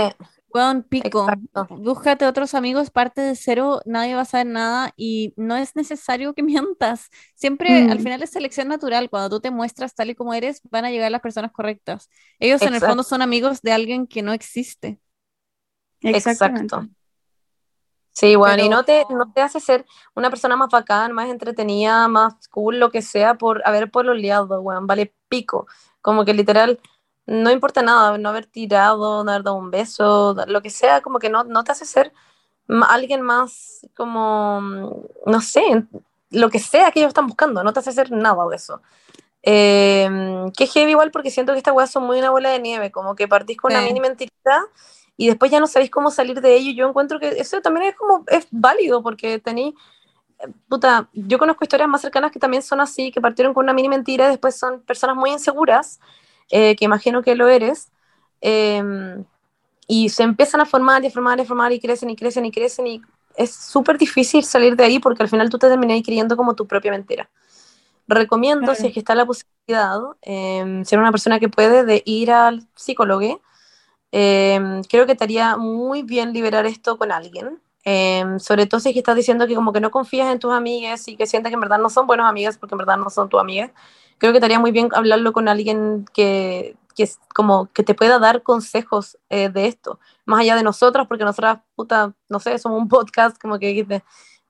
B: weón, pico.
A: exacto.
B: Búscate otros amigos, parte de cero, nadie va a saber nada y no es necesario que mientas. Siempre al
C: Mm.
B: final es selección natural. Cuando tú te muestras tal y como eres, van a llegar las personas correctas. Ellos en el fondo son amigos de alguien que no existe.
A: Exacto. Sí, bueno, y no te, no te hace ser una persona más bacán, más entretenida, más cool, lo que sea, por haber pololeado, weón, vale pico. Como que literal, no importa nada, no haber tirado, no haber dado un beso, lo que sea, como que no, no te hace ser alguien más como, mm, no sé, lo que sea que ellos están buscando, no te hace ser nada de eso. Eh, que heavy igual porque siento que estas weas son muy una bola de nieve, como que partís con una
B: Sí.
A: mini mentirita y después ya no sabéis cómo salir de ello. Yo encuentro que eso también es como, es válido porque tenéis, eh, puta, yo conozco historias más cercanas que también son así, que partieron con una mini mentira y después son personas muy inseguras, eh, que imagino que lo eres, eh, y se empiezan a formar y a formar y a formar y crecen y crecen y crecen y es súper difícil salir de ahí porque al final tú te terminas creyendo como tu propia mentira. Recomiendo,
C: Claro.
A: si es que está la posibilidad, eh, ser una persona que puede, de ir al psicólogo. Eh, creo que te haría muy bien liberar esto con alguien. Eh, sobre todo si es que estás diciendo que como que no confías en tus amigas y que sientes que en verdad no son buenas amigas porque en verdad no son tus amigas. Creo que te haría muy bien hablarlo con alguien que, que, es como que te pueda dar consejos eh, de esto, más allá de nosotras, porque nosotras, puta, no sé, somos un podcast, como que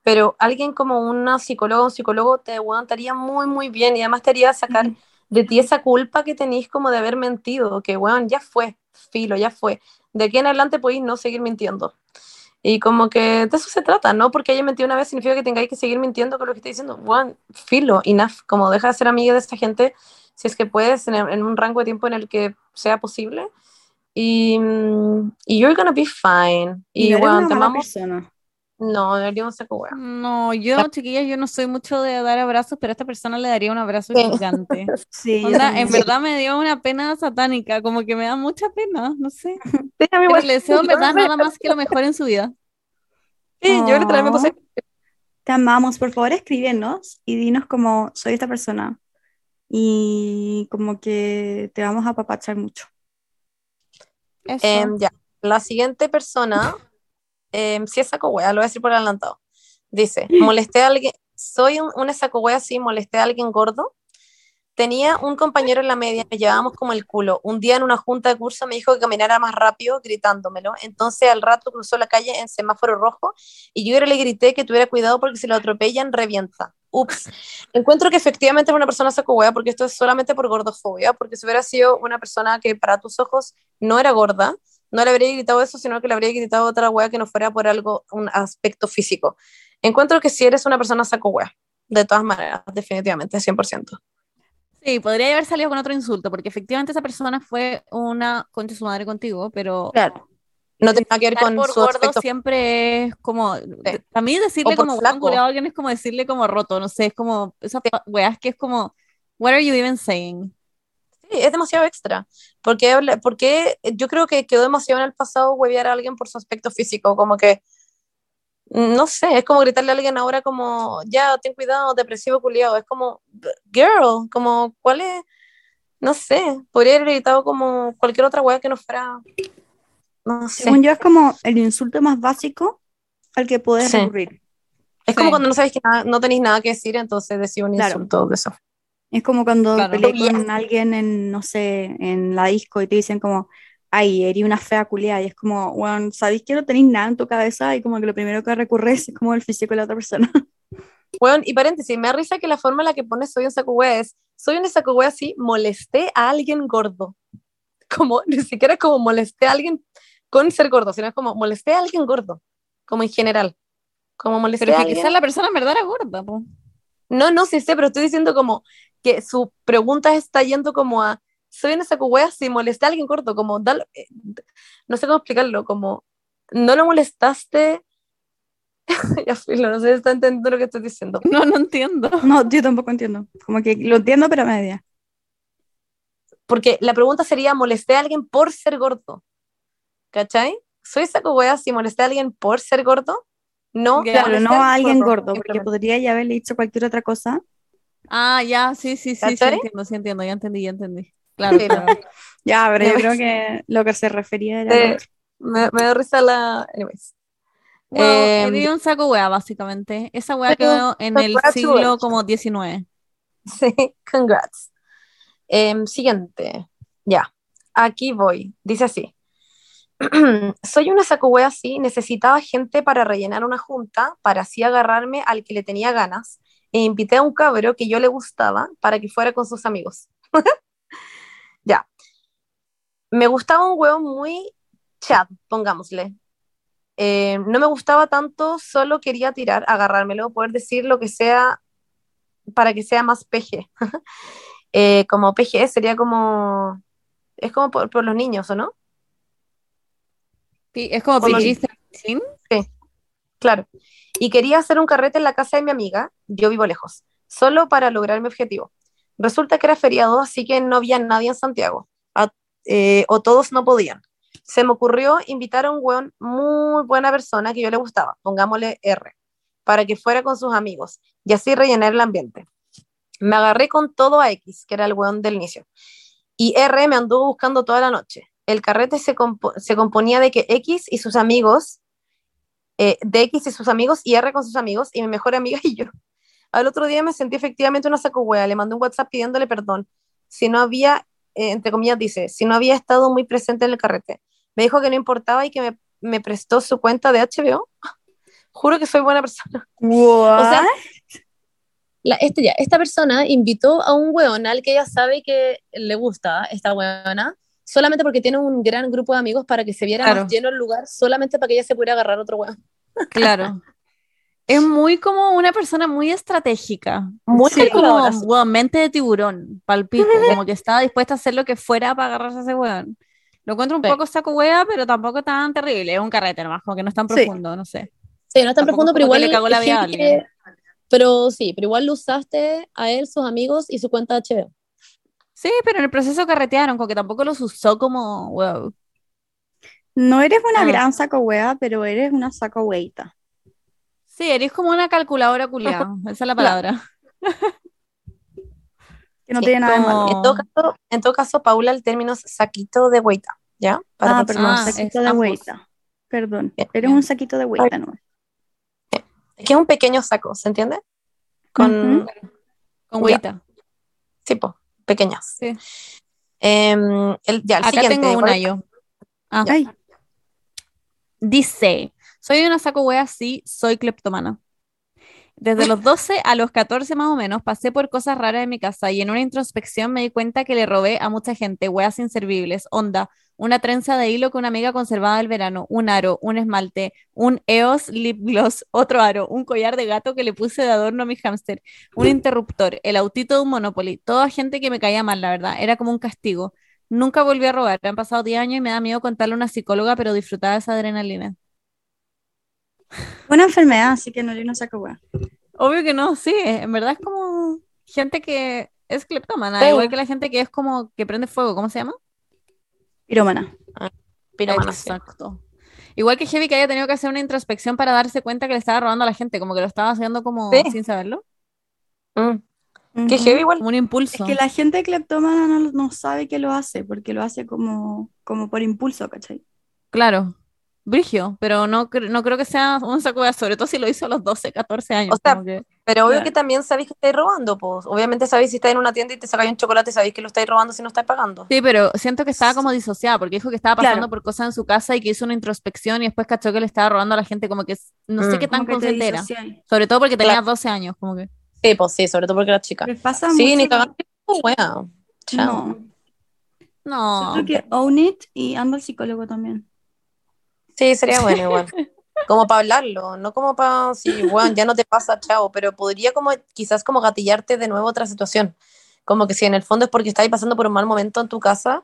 A: pero alguien como una psicóloga un psicólogo te aguantaría muy, muy bien y además te haría sacar. De ti esa culpa que tenéis como de haber mentido, que weón, ya fue, filo, ya fue. De aquí en adelante podéis no seguir mintiendo. Y como que de eso se trata, ¿no? Porque haya mentido una vez significa que tengáis que seguir mintiendo con lo que estoy diciendo. Weón, filo, enough. Como deja de ser amiga de esa gente si es que puedes en, en un rango de tiempo en el que sea posible. Y, mm, y you're gonna be fine.
C: Y
A: Y,
C: no una
A: te amamos.
C: persona.
A: No, debería un saco weón.
B: No, yo, chiquillas, yo no soy mucho de dar abrazos, pero a esta persona le daría un abrazo
A: Sí.
B: gigante.
C: Sí,
B: Onda, en verdad me dio una pena satánica, como que me da mucha pena, no sé.
A: Mí
B: Pero le deseo en verdad nada más que lo mejor en su vida.
A: Sí, yo literalmente me puse
C: Te amamos, por favor escríbenos y dinos como soy esta persona y como que te vamos a apapachar mucho.
B: Eso.
A: Em, ya, la siguiente persona, em, si es saco wea, lo voy a decir por adelantado. Dice, molesté a alguien, soy un, una saco wea, sí, molesté a alguien gordo. Tenía un compañero en la media, me llevábamos como el culo. Un día en una junta de curso me dijo que caminara más rápido, gritándomelo. Entonces al rato cruzó la calle en semáforo rojo y yo le grité que tuviera cuidado porque si lo atropellan, revienta. Ups. Encuentro que efectivamente es una persona saco wea porque esto es solamente por gordofobia, porque si hubiera sido una persona que para tus ojos no era gorda, no le habría gritado eso, sino que le habría gritado otra wea que no fuera por algo, un aspecto físico. Encuentro que si eres una persona saco wea, de todas maneras, definitivamente, 100%.
B: Sí, podría haber salido con otro insulto, porque efectivamente esa persona fue una concha su madre contigo, pero
C: Claro.
A: No nada que ver con
B: por
A: su
B: gordo
A: aspecto.
B: siempre es como, a mí decirle como
A: flaco.
B: a alguien es como decirle como roto, no sé, es como esas pa- weas que es como, what are you even saying?
A: Es demasiado extra. Porque, porque yo creo que quedó demasiado en el pasado huevear a alguien por su aspecto físico, como que, no sé, es como gritarle a alguien ahora como, ya, ten cuidado, depresivo culiado. Es como, girl, como, ¿cuál es? No sé, podría haber gritado como cualquier otra wea que no fuera, no sé.
C: Según yo es como el insulto más básico al que puedes
A: Sí.
C: recurrir.
A: Es como
B: Sí.
A: cuando no sabes que nada- no tenéis nada que decir, entonces decís un
C: Claro.
A: insulto de eso.
C: Es como cuando
B: Claro.
C: peleas
A: Yes.
C: con alguien en, no sé, en la disco y te dicen como, ay, eres una fea culiada. Y es como, bueno, sabéis que no tenéis nada en tu cabeza y como que lo primero que recurres es como el físico de la otra persona.
A: Bueno, y paréntesis, me da risa que la forma en la que pones soy un saco wea es, soy un saco wea así, molesté a alguien gordo. Como, ni siquiera es como molesté a alguien con ser gordo, sino es como molesté a alguien gordo, como en general. Como molesté
B: Pero
A: a
B: es que
A: alguien.
B: quizás la persona en verdad era gorda, po.
A: No, no, sí sé, pero estoy diciendo como que su pregunta está yendo como a, soy una saco wea si molesté a alguien gordo, como, dalo- eh, no sé cómo explicarlo, como, no lo molestaste, ya filo, no sé si está entendiendo lo que estoy diciendo.
B: No, no entiendo.
C: No, yo tampoco entiendo. Como que lo entiendo, pero a media.
A: porque la pregunta sería, ¿molesté a alguien por ser gordo? ¿Cachai? soy saco wea si molesté a alguien por ser gordo. No,
C: Claro, no a alguien gordo, porque podría ya haberle dicho cualquier otra cosa.
B: Ah, ya, sí, sí, sí, sí, entiendo, sí entiendo, ya entendí, ya entendí. Claro,
A: Sí,
B: claro.
C: Ya, pero yo creo que lo que se refería era...
A: Eh, me, me da risa la. Anyways.
B: Well,
A: Em,
B: viví un saco wea, básicamente. Esa wea
A: Sí,
B: quedó en el siglo como 19.
A: Sí, congrats. Em, siguiente. Ya, aquí voy. Dice así. Soy una sacuwea así, necesitaba gente para rellenar una junta, para así agarrarme al que le tenía ganas, e invité a un cabro que yo le gustaba para que fuera con sus amigos. ya. Me gustaba un huevo muy chat, pongámosle. Eh, no me gustaba tanto, solo quería tirar, agarrármelo, poder decir lo que sea para que sea más PG. Eh, como PG sería como. Es como por, por los niños, ¿o no?
B: Sí, es como PG-13.
A: Claro. Y quería hacer un carrete en la casa de mi amiga, yo vivo lejos, solo para lograr mi objetivo. Resulta que era feriado, así que no había nadie en Santiago, eh, o todos no podían. Se me ocurrió invitar a un weón muy buena persona que yo le gustaba, pongámosle R, para que fuera con sus amigos y así rellenar el ambiente. Me agarré con todo a X, que era el weón del inicio, y R me anduvo buscando toda la noche. El carrete se componía de que X y sus amigos eh, de X y sus amigos y R con sus amigos y mi mejor amiga y yo. Al otro día me sentí efectivamente una saco wea, le mandé un WhatsApp pidiéndole perdón. Si no había, eh, entre comillas dice, si no había estado muy presente en el carrete. Me dijo que no importaba y que me, me prestó su cuenta de HBO. Juro que soy buena persona.
C: What?
D: O sea, la, este ya, esta persona invitó a un weón al que ella sabe que le gusta esta weona, solamente porque tiene un gran grupo de amigos para que se viera
B: Claro.
D: más lleno el lugar, solamente para que ella se pudiera agarrar otro weón.
B: Claro. Es muy como una persona muy estratégica.
A: Muy
B: Sí, como
A: sí.
B: weón, mente de tiburón, palpico, como que estaba dispuesta a hacer lo que fuera para agarrarse a ese weón. Lo encuentro un
D: Sí.
B: poco saco wea, pero tampoco tan terrible. Es un carrete nomás, como que no es tan
C: Sí.
B: profundo, no sé.
D: Sí, no es tan
B: Tampoco
D: profundo,
B: es
D: pero igual
B: le cagó la vida
D: que- Pero sí, pero igual lo usaste a él, sus amigos y su cuenta de HBO.
B: Sí, pero en el proceso carretearon, como que tampoco los usó como, wow.
C: No eres una
B: Ah.
C: gran saco wea, pero eres una saco weita.
B: Sí, eres como una calculadora culiada, esa es la palabra.
C: Que no
A: Sí,
C: tiene nada de malo.
A: En todo, caso, en todo caso, Paula, el término es saquito de hueita, ¿ya? Para
C: Ah, perdón,
B: Ah,
C: saquito de weita. Perdón,
A: Bien,
C: eres
B: bien.
C: un saquito de weita, ¿no?
A: Es que es un pequeño saco, ¿se entiende? Con,
C: Ujú.
B: Con
A: Ya.
B: hueita.
A: sí, po, pequeñas.
B: Sí.
A: Em, el, ya, el
B: Acá
A: siguiente.
B: tengo
A: ¿cuál
B: una yo. Ah.
C: Ay,
B: Dice, soy una saco wea, sí, soy cleptomana. Desde los 12 a los 14 más o menos pasé por cosas raras en mi casa y en una introspección me di cuenta que le robé a mucha gente weas inservibles, onda, una trenza de hilo que una amiga conservaba del verano, un aro, un esmalte, un EOS lip gloss, otro aro, un collar de gato que le puse de adorno a mi hámster, un interruptor, el autito de un Monopoly, toda gente que me caía mal, la verdad, era como un castigo. Nunca volví a robar, han pasado 10 años y me da miedo contarle a una psicóloga, pero disfrutaba esa adrenalina.
C: una enfermedad, así que no eres una saco wea.
B: Obvio que no, sí, en verdad es como gente que es cleptómana,
A: Sí.
B: igual que la gente que es como que prende fuego, ¿cómo se llama?
C: Piromana.
A: Piromana, sí.
B: Exacto. Igual que Heavy que haya tenido que hacer una introspección para darse cuenta que le estaba robando a la gente, como que lo estaba haciendo como
A: Sí.
B: sin saberlo,
A: Mm, Qué
C: Ujú.
A: heavy igual.
B: como un
C: Es
B: impulso.
C: que la gente cleptómana no, no sabe que lo hace, porque lo hace como, como por impulso, ¿cachai?
B: Claro, brigio, pero no, no creo que sea un saco de sobre todo si lo hizo a los 12, 14 años.
A: O sea,
B: como que-
A: Pero obvio
C: Claro.
A: que también sabéis que estáis robando, pues. Obviamente sabéis si estáis en una tienda y te sacáis un chocolate, sabéis que lo estáis robando si no estáis pagando.
B: Sí, pero siento que estaba como disociada, porque dijo que estaba pasando
C: Claro.
B: por cosas en su casa y que hizo una introspección y después cachó que le estaba robando a la gente, como que no sé
A: Mm.
B: qué tan
C: que
B: consciente era. Sobre todo porque tenía
A: Claro.
B: 12 años, como que.
D: Sí, pues sí, sobre todo porque era chica.
C: Les pasa
A: Sí,
C: mucho
A: ni cagando. Wea. Chao.
C: No,
B: No.
C: siento que own it y anda al psicólogo también.
A: Sí, sería bueno igual. Como para hablarlo, no como para, sí, bueno, ya no te pasa, chao, pero podría como quizás como gatillarte de nuevo otra situación. Como que si en el fondo es porque estáis pasando por un mal momento en tu casa,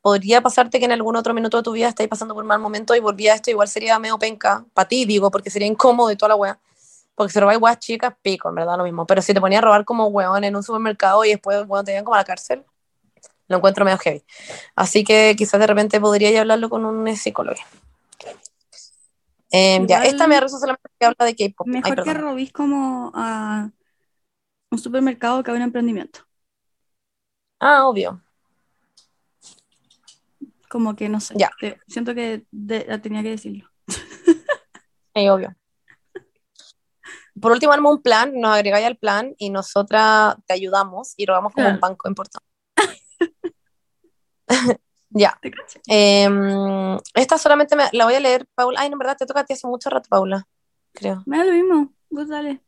A: podría pasarte que en algún otro minuto de tu vida estáis pasando por un mal momento y volvía a esto, igual sería medio penca, para ti digo, porque sería incómodo y toda la wea. Porque si robáis weas chicas, pico, en verdad, lo mismo. Pero si te ponías a robar como weón en un supermercado y después, bueno, te llevan como a la cárcel, lo encuentro medio heavy. Así que quizás de repente podría ya hablarlo con un psicólogo. Eh, ya, esta me da risa solamente que habla de K-pop. Ay,
C: Mejor que robís como a un supermercado que a un emprendimiento.
A: Ah, obvio.
C: Como que no sé.
A: Ya.
C: te- siento que de- tenía que decirlo.
A: Sí, obvio. Por último, arma un plan, nos agregáis al plan y nosotras te ayudamos y robamos como un banco importante. ya. Em, esta solamente me- la voy a leer, Paula. Ay, no, en verdad, te toca a ti hace mucho rato, Paula. Creo.
C: Me da lo mismo. Vos dale.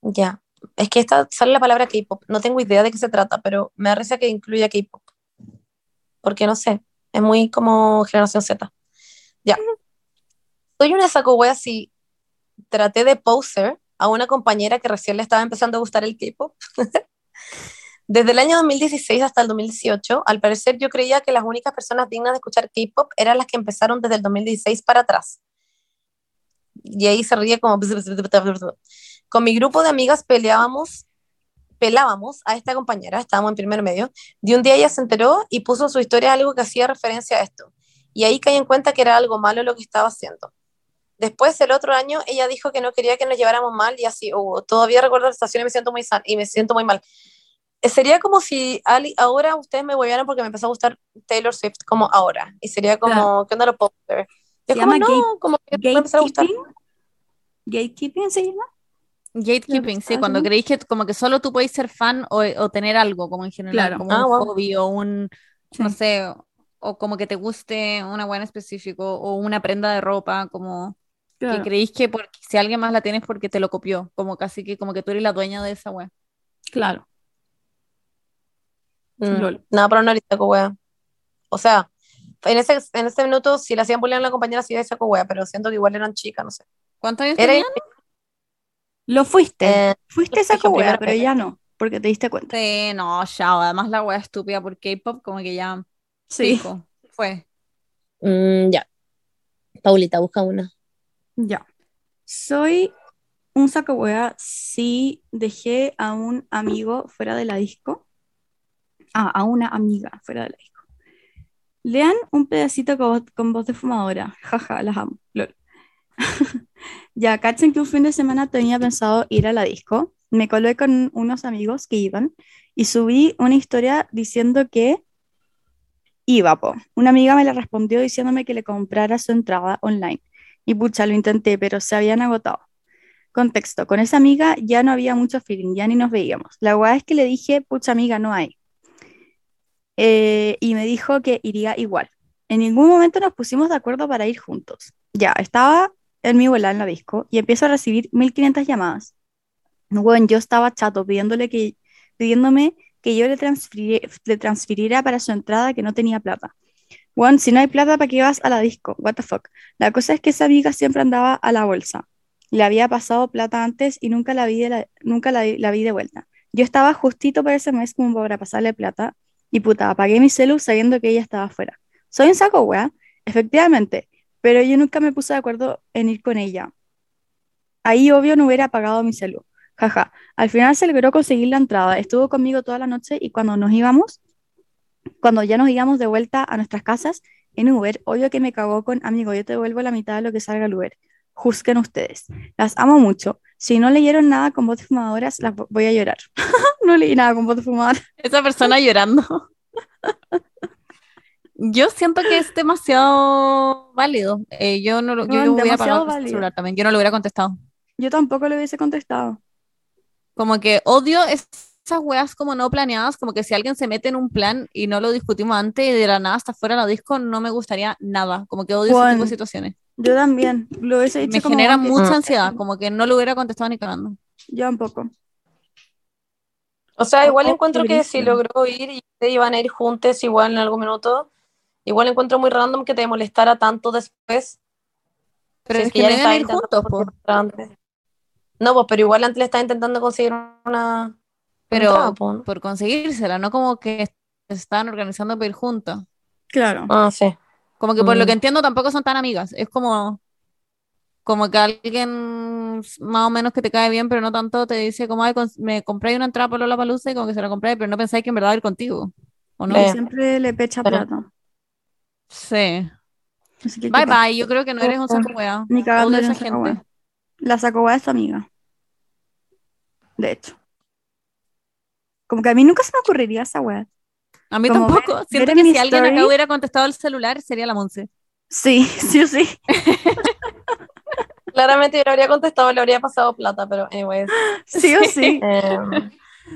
A: Ya. Es que esta sale la palabra K-pop. No tengo idea de qué se trata, pero me da risa que incluya K-pop. Porque no sé, es muy como generación Z. Ya. Soy una saco wea si traté de poser a una compañera que recién le estaba empezando a gustar el K-pop. Desde el año 2016 hasta el 2018, al parecer yo creía que las únicas personas dignas de escuchar K-pop eran las que empezaron desde el 2016 para atrás. Y ahí se ríe como... Con mi grupo de amigas peleábamos, pelábamos a esta compañera, estábamos en primer medio, y un día ella se enteró y puso en su historia algo que hacía referencia a esto. Y ahí caí en cuenta que era algo malo lo que estaba haciendo. Después, el otro año, ella dijo que no quería que nos lleváramos mal y así hubo. Todavía recuerdo la estación y me siento muy, san- y me siento muy mal. Eh, Sería como si Ali- ahora ustedes me volvieran porque me empezó a gustar Taylor Swift como ahora. Y sería como,
C: Claro.
A: ¿qué onda los posters? Y es
C: Se
A: como,
C: llama
A: no, como que me empezó a gustar.
C: Gatekeeping. Gatekeeping se llama.
B: Gatekeeping, sí, cuando creéis que como que solo tú podéis ser fan o, o tener algo, como en general,
C: Claro.
B: como
A: Ah,
B: un
A: wow.
B: hobby o un,
C: Sí.
B: no sé, o como que te guste una buena en específico o una prenda de ropa, como que
C: Claro.
B: creéis que porque, si alguien más la tiene es porque te lo copió, como casi que como que tú eres la dueña de esa wea.
C: Claro.
A: Mm. Nada, pero no era saco wea. O sea, en ese, en ese minuto, si le hacían bullying a la compañera, sí era saco wea, pero siento que igual eran chicas, no sé.
B: ¿Cuántos años
A: Era
B: tenían?
C: Lo fuiste.
A: Eh,
C: fuiste esa
A: dije
C: wea, pero
A: que-
C: ya no, porque te diste cuenta.
B: Sí, no, ya, además la wea estúpida por K-pop, como que ya
C: Sí.
B: pico, fue.
D: Mm, ya. Paulita, busca una.
C: Ya. Soy un saco wea si dejé a un amigo fuera de la disco. Ah, a una amiga fuera de la disco. Lean un pedacito con voz de fumadora. Jaja, las amo. Lol. ya, cachen que un fin de semana tenía pensado ir a la disco. Me colé con unos amigos que iban y subí una historia diciendo que iba, po. Una amiga me la respondió diciéndome que le comprara su entrada online. Y pucha, lo intenté, pero se habían agotado. Contexto, con esa amiga ya no había mucho feeling, ya ni nos veíamos. La weá es que le dije, pucha amiga, no hay. Eh, y me dijo que iría igual. En ningún momento nos pusimos de acuerdo para ir juntos. Ya, estaba en mi bola en la disco y empiezo a recibir 1500 llamadas. Bueno, yo estaba chato pidiéndole que, pidiéndome que yo le, le transfiriera para su entrada que no tenía plata. Bueno, si no hay plata, ¿para qué vas a la disco? What the fuck. La cosa es que esa amiga siempre andaba a la bolsa. Le había pasado plata antes y nunca la vi de, la- nunca la, vi de vuelta. Yo estaba justito para ese mes como para pasarle plata y puta, apagué mi celu sabiendo que ella estaba afuera. Soy un saco, wea, efectivamente, pero yo nunca me puse de acuerdo en ir con ella. Ahí obvio no hubiera apagado mi celu. Jaja, al final se logró conseguir la entrada. Estuvo conmigo toda la noche y cuando nos íbamos, cuando ya nos íbamos de vuelta a nuestras casas en Uber, obvio que me cagó con amigo, yo te devuelvo la mitad de lo que salga el Uber. Juzguen ustedes. Las amo mucho. Si no leyeron nada con voz de fumadoras, las vo- voy a llorar. no leí nada con voz de fumadora.
B: Esa persona llorando. Yo siento que es demasiado válido. Eh, yo no lo, yo
C: Bueno,
B: hubiera apagado el celular también. Yo no lo hubiera contestado.
C: Yo tampoco le hubiese contestado.
B: Como que odio es- esas weas como no planeadas, como que si alguien se mete en un plan y no lo discutimos antes y de la nada hasta fuera la disco, no me gustaría nada. Como que odio ese
C: Juan,
B: tipo de situaciones.
C: Yo también. Lo hubiese dicho
B: Me
C: como
B: genera
C: antes.
B: mucha
A: Mm.
B: ansiedad, como que no lo hubiera contestado ni cagando.
C: Yo tampoco.
A: O sea, igual
C: oh,
A: encuentro que si logró ir y ustedes iban a ir juntos igual en algún minuto, igual encuentro muy random que te molestara tanto después.
B: Pero
A: si
B: es
A: es
B: que
A: ya
B: no iban a ir juntos,
A: antes. No, pues, pero igual antes le estaba intentando conseguir una.
B: Pero por conseguírsela, no como que se estaban organizando para ir juntos.
C: Claro.
A: Ah, sí.
B: Como que por lo
A: Mm.
B: que entiendo tampoco son tan amigas. Es como, como que alguien más o menos que te cae bien, pero no tanto, te dice como, ay, me compré una entrada por la palusa y como que se la compré, pero no pensáis que en verdad va a ir contigo. ¿O no?
A: Sí.
C: Siempre le pecha
A: Pero-
C: plata.
B: Sí.
C: Que,
B: Bye bye, yo creo que no eres un saco wea.
C: Ni cagando
B: esa gente.
C: La saco wea es tu amiga. De hecho. Como que a mí nunca se me ocurriría esa wea.
B: A mí
C: Como
B: tampoco.
C: ver-
B: Siento
C: ver
B: que si alguien acá hubiera contestado el celular, sería la Monse.
C: Sí, sí o sí.
E: Claramente yo le habría contestado, le habría pasado plata, pero anyways.
C: Sí o sí.
E: em,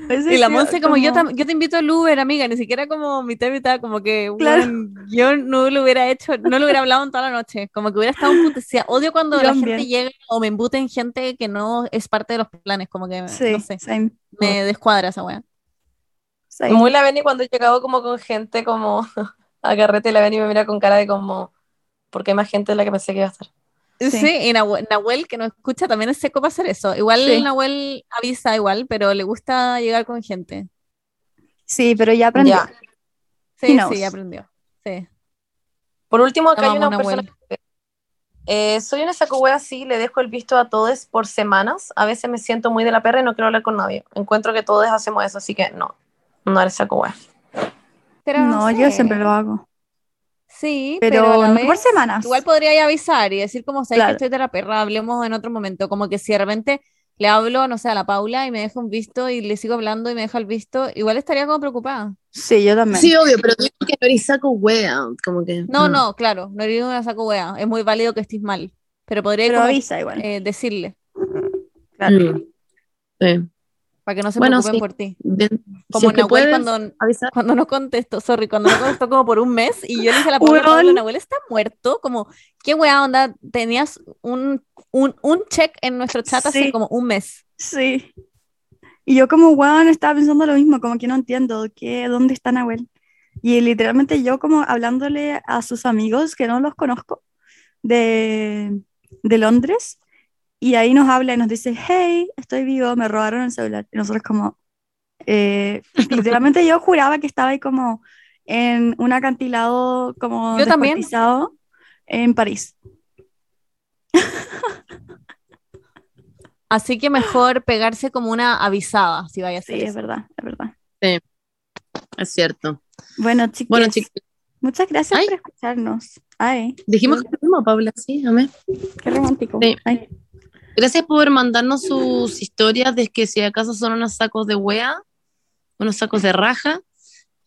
C: Hubiese
B: Y la Monse como, yo, tam- yo te invito al Uber, amiga, ni siquiera como mitad y mitad, como que
C: Claro.
B: yo no lo hubiera hecho, no lo hubiera hablado en toda la noche, como que hubiera estado un putecía. Odio cuando
C: Yo
B: la
C: también.
B: gente llega o me embute en gente que no es parte de los planes, como que,
C: Sí,
B: no sé,
C: same,
B: me descuadra esa wea.
C: Same.
E: muy la Beni cuando he llegado como con gente como a carrete, la Beni me mira con cara de como, porque hay más gente de la que pensé que iba a estar.
B: Sí,
C: Sí.
B: y Nahuel, Nahuel, que nos escucha, también es seco para hacer eso. Igual
C: Sí.
B: Nahuel avisa igual, pero le gusta llegar con gente.
C: Sí, pero ya aprendí.
E: Ya.
B: Sí, sí, ya aprendió. Sí.
E: Por último, acá hay una persona
B: Nahuel.
E: que eh, soy una saco wea así, le dejo el visto a todos por semanas. A veces me siento muy de la perra y no quiero hablar con nadie. Encuentro que todos hacemos eso, así que no, no eres saco wea.
B: Pero
C: No, yo
B: sé.
C: siempre lo hago.
B: Sí,
C: Pero,
B: pero,
C: no
B: vez,
C: por semanas.
B: Igual podría avisar y decir como, sabes
C: Claro.
B: que estoy de la perra, hablemos en otro momento. Como que si de repente le hablo, no sé, a la Paula y me deja un visto y le sigo hablando y me deja el visto, igual estaría como preocupada.
C: Sí, yo también.
A: Sí, obvio, pero digo que no eres saco wea, como que.
B: No, no, claro, no eres una saco wea. Es muy válido que estés mal. Pero podría
C: pero
B: como,
C: avisa igual.
B: eh, decirle,
C: claro.
A: Mm. Sí.
B: Para que no se
A: Bueno,
B: preocupen
A: sí.
B: por ti.
A: Bien. Si
B: Como
A: que
B: Nahuel
A: puedes
B: cuando,
A: avisar.
B: cuando no contestó, sorry, cuando no contestó como por un mes y yo le dije a la
C: Weón.
B: Paula, Nahuel está muerto, como, qué wea onda, tenías un, un, un check en nuestro chat hace
C: Sí.
B: como un mes.
C: Sí. Y yo como, weón, estaba pensando lo mismo, como que no entiendo, ¿qué, ¿dónde está Nahuel? Y literalmente yo como hablándole a sus amigos que no los conozco de, de Londres, y ahí nos habla y nos dice, hey, estoy vivo, me robaron el celular. Y nosotros como, eh, literalmente yo juraba que estaba ahí como en un acantilado como
B: Yo también.
C: en París.
B: Así que mejor pegarse como una avisada, si vaya a
C: Sí,
B: ser
C: es
B: eso.
C: verdad, es verdad.
A: Es cierto.
C: Bueno, chicos,
A: Bueno,
C: muchas gracias
A: Ay.
C: por escucharnos. Ay,
A: dijimos que lo mismo, Paula, sí, amén.
C: qué romántico.
A: Sí.
C: Ay,
A: Gracias por mandarnos sus historias de que si acaso son unos sacos de wea, unos sacos de raja.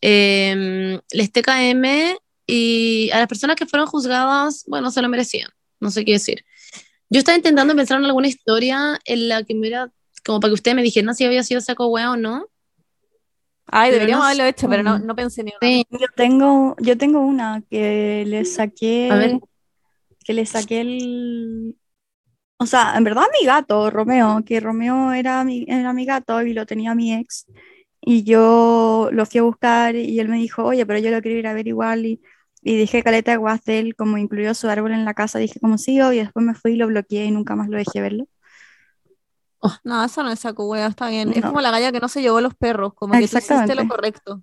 A: Eh, les TKM y a las personas que fueron juzgadas, bueno, se lo merecían. No sé qué decir. Yo estaba intentando pensar en alguna historia en la que me hubiera, como para que ustedes me dijeran si había sido saco wea o no.
B: Ay,
A: Pero
B: deberíamos
A: no
B: haberlo hecho, pero no, no pensé ni una.
A: Sí,
C: yo tengo, yo tengo una que le saqué,
A: A ver.
C: que le saqué el, o sea, en verdad mi gato, Romeo, que Romeo era mi, era mi gato y lo tenía mi ex, y yo lo fui a buscar y él me dijo, oye, pero yo lo quiero ir a ver igual, y, y dije caleta de guas de él, como incluyó su árbol en la casa, dije como sí, y después me fui y lo bloqueé y nunca más lo dejé verlo.
B: No, eso no es saco wea, está bien. Es como la galla que no se llevó los perros, como que tú hiciste lo correcto.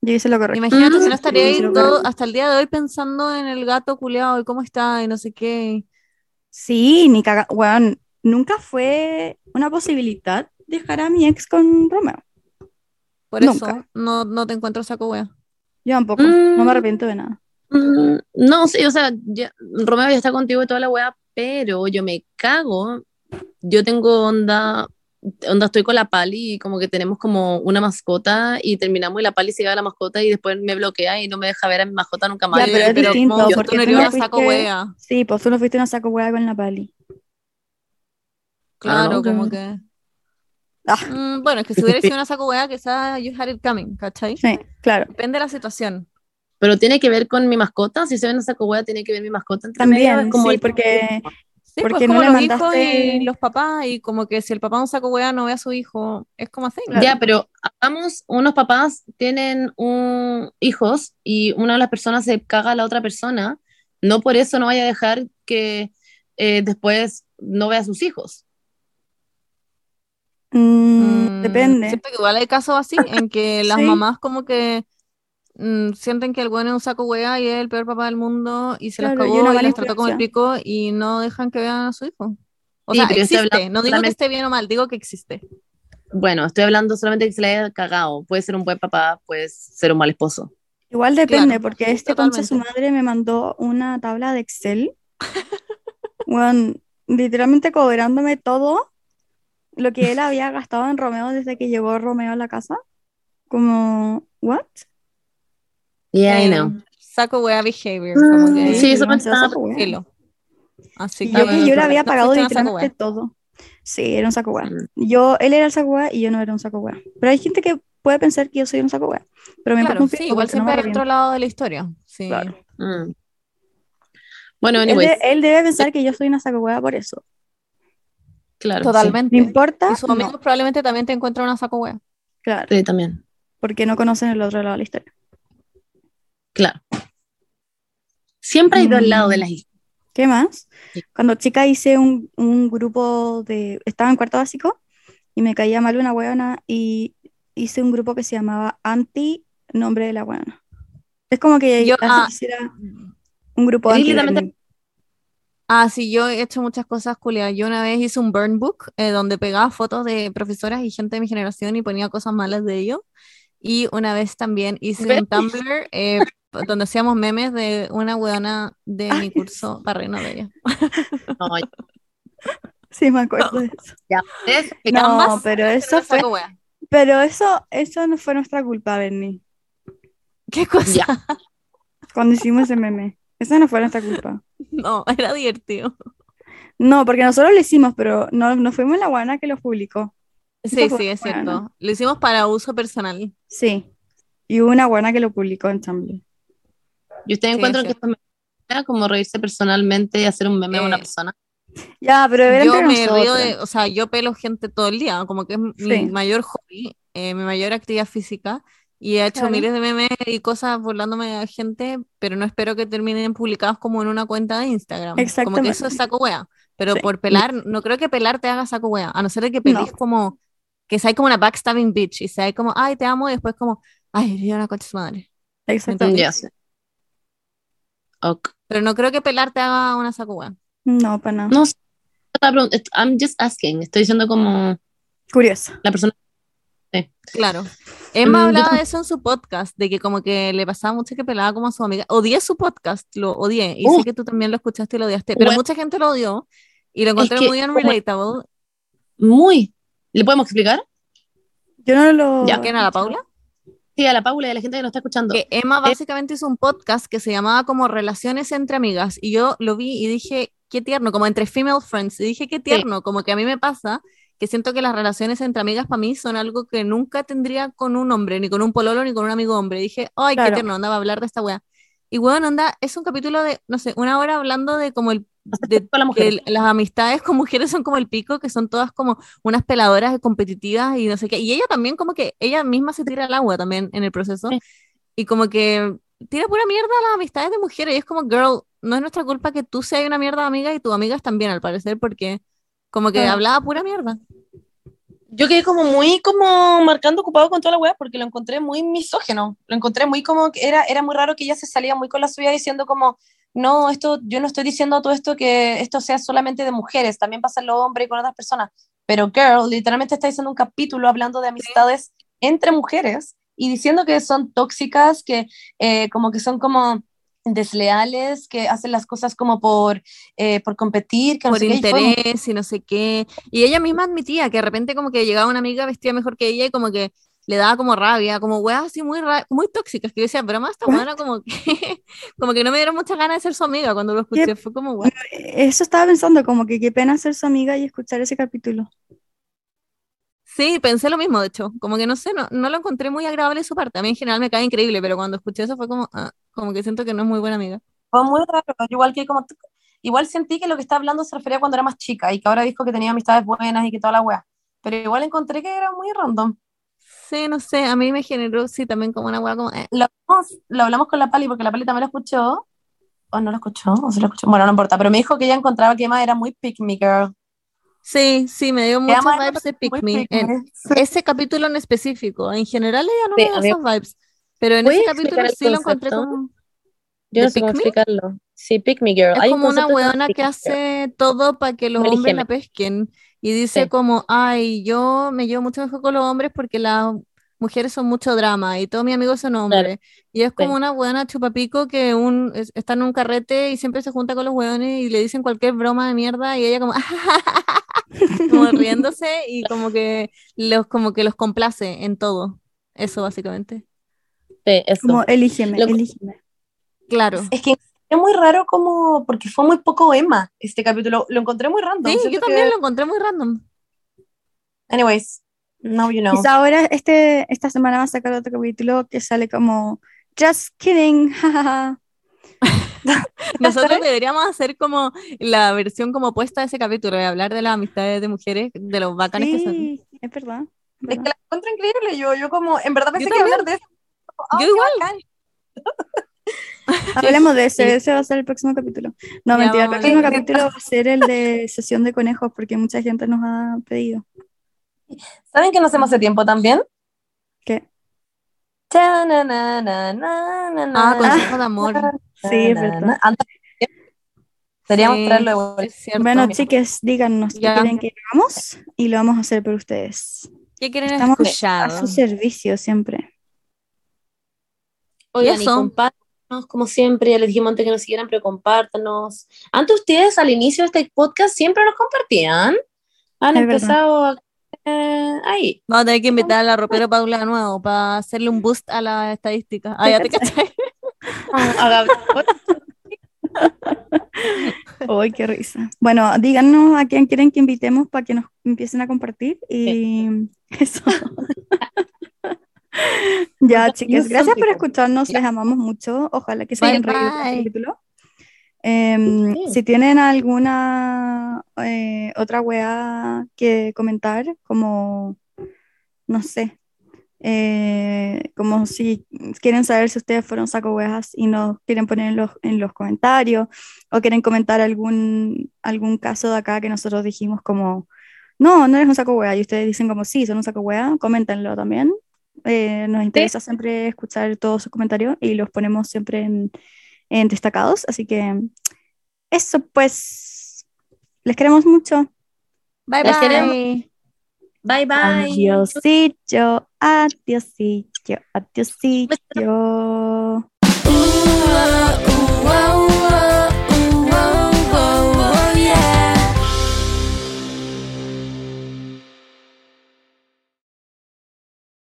C: Yo hice lo correcto.
B: Imagínate si no estaría ahí todo, hasta el día de hoy pensando en el gato culeado y cómo está y no sé qué.
C: Sí, ni caga, weón, nunca fue una posibilidad dejar a mi ex con Romeo.
B: Por
C: Nunca.
B: eso no, no te encuentro saco wea.
C: Yo tampoco, no
A: Mm.
C: me arrepiento de nada.
A: Mm, No, sí, o sea, ya- Romeo ya está contigo y toda la weá, pero yo me cago. Yo tengo onda, onda estoy con la Pali y como que tenemos como una mascota y terminamos y la Pali se lleva a la mascota y después me bloquea y no me deja ver a mi mascota nunca más.
C: Ya, pero es distinto,
B: como
C: porque
B: tú no
C: tú
B: eres
C: no
B: una saco wea.
C: Sí, pues tú no fuiste una saco hueá con la pali.
B: Claro,
A: no,
B: como
A: que-.
C: Ah.
B: Mm, bueno, es que si hubiera sido una saco wea, quizás you had it coming, ¿cachai?
C: Sí, claro.
B: Depende de la situación.
A: Pero tiene que ver con mi mascota, si se ve en esa weá, tiene que ver mi mascota medio,
C: También,
A: es como
C: sí,
A: el-
C: porque
B: Sí,
C: ¿Por
B: pues
C: qué no
B: como los hijos y los papás, y como que si el papá un saco wea no ve a su hijo, es como así.
A: Ya, pero hagamos, unos papás tienen un, hijos y una de las personas se caga a la otra persona, no por eso no vaya a dejar que eh, después no vea a sus hijos.
C: mm,
B: Mm,
C: depende.
B: Siento que igual hay casos así, en que las
C: Sí.
B: mamás como que mm, sienten que el bueno es un saco wea y es el peor papá del mundo y se las
C: Claro, y
B: cagó y, las trató como el pico y no dejan que vean a su hijo. O
A: Sí,
B: sea, existe,
A: hablando
B: no digo que esté bien o mal, digo que existe.
A: Bueno, estoy hablando solamente de que se le haya cagado. Puede ser un buen papá, puede ser un mal esposo.
C: Igual depende,
B: Claro,
C: porque este concha su madre me mandó una tabla de Excel, weón, literalmente cobrándome todo lo que él había gastado en Romeo desde que llegó Romeo a la casa. Como, ¿what?
A: Yeah, I
B: Eh,
A: know.
B: Saco wea behavior, como que
A: Sí, eso
C: wea.
B: filo. Así que
C: yo que yo le había
B: no
C: pagado
B: saco
C: literalmente todo. Sí, era un saco wea.
A: Mm.
C: Yo, él era el saco wea y yo no era un saco wea. Pero hay gente que puede pensar que yo soy un saco wea. Pero me
B: Claro, sí, igual
C: porque no me
B: siempre hay otro lado de la historia. Sí.
C: Claro.
A: Mm. Bueno,
C: Él,
A: anyways,
C: de- él debe pensar que yo soy una saco wea por eso.
A: claro.
B: Totalmente.
C: ¿Me importa?
B: Y sus
C: No,
B: amigos probablemente también te encuentran una saco wea.
C: claro,
A: Sí, sí, también.
C: porque no conocen el otro lado de la historia.
A: Claro. Siempre hay dos
C: Mm.
A: lados de las historias.
C: ¿Qué más?
A: Sí.
C: Cuando chica hice un, un grupo de... Estaba en cuarto básico y me caía mal una hueona y hice un grupo que se llamaba Anti Nombre de la Hueona. Es como que
B: Yo, ah,
C: quisiera un grupo anti
B: Ah, sí, yo he hecho muchas cosas, Julia. Yo una vez hice un burn book eh, donde pegaba fotos de profesoras y gente de mi generación y ponía cosas malas de ellos. Y una vez también hice
A: ¿Ves?
B: un Tumblr eh, donde hacíamos memes de una weona de mi
C: Ay,
B: curso para reírnos de ella.
A: No,
C: Sí, me acuerdo de eso.
A: ya.
C: No,
B: Ambas
C: pero
B: Pero
C: eso fue,
B: wea.
C: pero eso, eso no fue nuestra culpa, Bernie,
B: ¿Qué cosa?
A: Ya.
C: cuando hicimos ese meme. Eso no fue nuestra culpa.
B: No, era divertido.
C: No, porque nosotros lo hicimos, pero no, no fuimos la guana que lo publicó.
B: Sí, sí, es cierto. Lo hicimos para uso personal.
C: Sí. Y hubo una guana que lo publicó en Tumblr.
A: ¿Y ustedes
B: Sí,
A: encuentran
B: es
A: que esto me era como reírse personalmente y hacer un meme a una
B: Eh,
A: persona?
C: Ya, pero
B: Yo me río
C: nosotras.
B: de, o sea, yo pelo gente todo el día, como que es mi
C: Sí.
B: mayor hobby, eh, mi mayor actividad física, y he hecho
C: Claro.
B: miles de memes y cosas burlándome de gente, pero no espero que terminen publicados como en una cuenta de Instagram. Como que eso es saco wea. Pero
C: Sí.
B: por pelar, no creo que pelar te haga saco wea, a no ser de que pelís
C: No.
B: como, que sea como una backstabbing bitch, y sea como, ay, te amo, y después como, ay, eres una su madre.
C: Exactamente.
A: Sé. Ok.
B: Pero no creo que pelar te haga una saco wea.
C: No, para nada.
A: No I'm just asking. Estoy diciendo como
C: Curiosa.
A: la persona.
B: Claro. Emma
A: Mm,
B: hablaba de eso en su podcast, de que como que le pasaba mucho que pelaba como a su amiga. Odié su podcast, lo odié. Y
A: Uh.
B: sé que tú también lo escuchaste y lo odiaste, pero
A: Bueno.
B: mucha gente lo odió y lo encontré
A: que
B: muy unrelatable.
A: Muy. ¿Le podemos explicar?
C: Yo no lo.
A: Ya,
B: ¿Quién era la Paula?
A: Sí, a la Paula y a la gente que nos está escuchando.
B: Que Emma básicamente hizo un podcast que se llamaba como Relaciones entre amigas y yo lo vi y dije, qué tierno, como entre female friends. Y dije, qué tierno, como que a mí me pasa que siento que las relaciones entre amigas para mí son algo que nunca tendría con un hombre, ni con un pololo, ni con un amigo hombre. Y dije, ay, qué
C: Claro.
B: tierno, andaba a hablar de esta wea. Y bueno, anda, es un capítulo de, no sé, una hora hablando de como el de
A: la
B: las amistades con mujeres son como el pico, que son todas como unas peladoras competitivas y no sé qué. Y ella también como que, ella misma se tira al agua también en el proceso.
A: Sí.
B: Y como que tira pura mierda a las amistades de mujeres. Y es como, girl, no es nuestra culpa que tú seas una mierda de amiga y tus amigas también, al parecer, porque como que
C: Claro.
B: hablaba pura mierda.
A: Yo quedé como muy como marcando ocupado con toda la weá porque lo encontré muy misógeno. Lo encontré muy como que era, era muy raro que ella se salía muy con la suya diciendo como, no, esto, yo no estoy diciendo todo esto que esto sea solamente de mujeres, también pasa en los hombres y con otras personas. Pero girl, literalmente está diciendo un capítulo hablando de amistades entre mujeres y diciendo que son tóxicas, que eh, como que son como desleales, que hacen las cosas como por, eh, por competir, que no
B: por
A: sé qué, y fue
B: interés y no sé qué. Y ella misma admitía que de repente como que llegaba una amiga vestida mejor que ella y como que le daba como rabia, como weas así muy ra- muy tóxicas, que yo decía, pero más esta
C: What?
B: buena como que, como que no me dieron muchas ganas de ser su amiga cuando lo escuché, fue como, "What?".
C: Eso estaba pensando, como que qué pena ser su amiga y escuchar ese capítulo.
B: Sí, pensé lo mismo, de hecho, como que no sé, no, no lo encontré muy agradable su parte, a mí en general me cae increíble, pero cuando escuché eso fue como, ah, como que siento que no es muy buena amiga.
A: Fue muy raro, igual que como igual sentí que lo que estaba hablando se refería cuando era más chica y que ahora dijo que tenía amistades buenas y que toda la wea. Pero igual encontré que era muy random.
B: Sí, no sé, a mí me generó, sí, también como una wea como, eh.
A: Lo hablamos, lo hablamos con la Pali porque la Pali también lo escuchó. ¿O no lo escuchó? ¿O se lo escuchó? Bueno, no importa, pero me dijo que ella encontraba que Emma era muy pick me girl.
B: Sí, sí, me dio
A: era
B: vibes de Pick Me. En ese capítulo en específico, en general ella no
A: Sí,
B: me
A: mí-
B: esas vibes, pero en
A: ¿Puedes
B: ese capítulo sí lo encontré como...
A: Yo
B: ¿De
A: no sé cómo explicarlo. Sí, pick me girl.
B: Es
A: Hay un
B: como una
A: se llama
B: weona que hace todo para que los hombres la pesquen y dice
A: Sí.
B: como, ay, yo me llevo mucho mejor con los hombres porque las mujeres son mucho drama y todos mis amigos son hombres. Y es como
D: Sí.
B: una buena chupapico que un, es- está en un carrete y siempre se junta con los hueones y le dicen cualquier broma de mierda y ella como, como riéndose y como que los, como que los complace en todo. Eso básicamente.
D: Sí, eso.
C: Como elígeme,
D: Lo-
C: elígeme.
B: Claro.
A: Es que es muy raro como, porque fue muy poco Emma este capítulo, lo encontré muy random.
B: Sí, yo también
A: que-
B: lo encontré muy random.
A: Anyways, now you know.
C: Quizá ahora este, esta semana va a sacar otro capítulo que sale como Just kidding, jajaja.
B: Nosotros deberíamos hacer como la versión como puesta de ese capítulo y hablar de las amistades de mujeres, de los bacanes que son.
C: Sí, es verdad. es
A: Es que la encuentro increíble, yo, yo como, en verdad pensé
B: Yo
A: que hablar de eso. Oh,
B: Yo igual.
C: Hablemos de ese, ese va a ser el próximo capítulo. No,
B: Ya,
C: mentira, el próximo capítulo va a ser el de sesión de conejos porque mucha gente nos ha pedido.
A: ¿Saben que no hacemos hace tiempo también?
C: ¿Qué?
A: Ta, na, na, na, na, na,
B: Ah,
A: na,
B: consejo de amor.
C: Sí, es verdad.
A: Deberíamos
B: Sí,
A: traerlo de vuelta.
B: es cierto.
C: Bueno, chiques, díganos qué
B: Ya.
C: quieren que hagamos y lo vamos a hacer por ustedes.
B: ¿Qué quieren
C: Estamos a su servicio siempre.
D: Oigan, y
B: eso.
D: Como siempre, ya les dijimos antes que nos siguieran, pero compártanos. Antes ustedes, al inicio de este podcast, siempre nos compartían. Han
C: Es
D: empezado a... eh, ahí.
B: Vamos a tener que invitar a la ropero Paula de nuevo para hacerle un boost a la estadística. Ah, ya te.
C: ¡Ay, qué risa! Bueno, díganos a quién quieren que invitemos para que nos empiecen a compartir y eso. ya, chicas, gracias por escucharnos, les amamos mucho. Ojalá que se hayan reído con este capítulo. Em,
D: Sí.
C: Si tienen alguna eh, otra weá que comentar, como, no sé, eh, como si quieren saber si ustedes fueron saco weas y nos quieren poner en los, en los comentarios, o quieren comentar algún, algún caso de acá que nosotros dijimos como, no, no eres un saco wea, y ustedes dicen como, sí, son un saco wea, coméntenlo también. Eh, nos interesa siempre escuchar todos sus comentarios y los ponemos siempre en, en destacados, así que eso pues, les queremos mucho.
B: Bye
D: queremos.
B: bye.
D: Bye, bye.
C: Adiosito, adiosito, adiosito.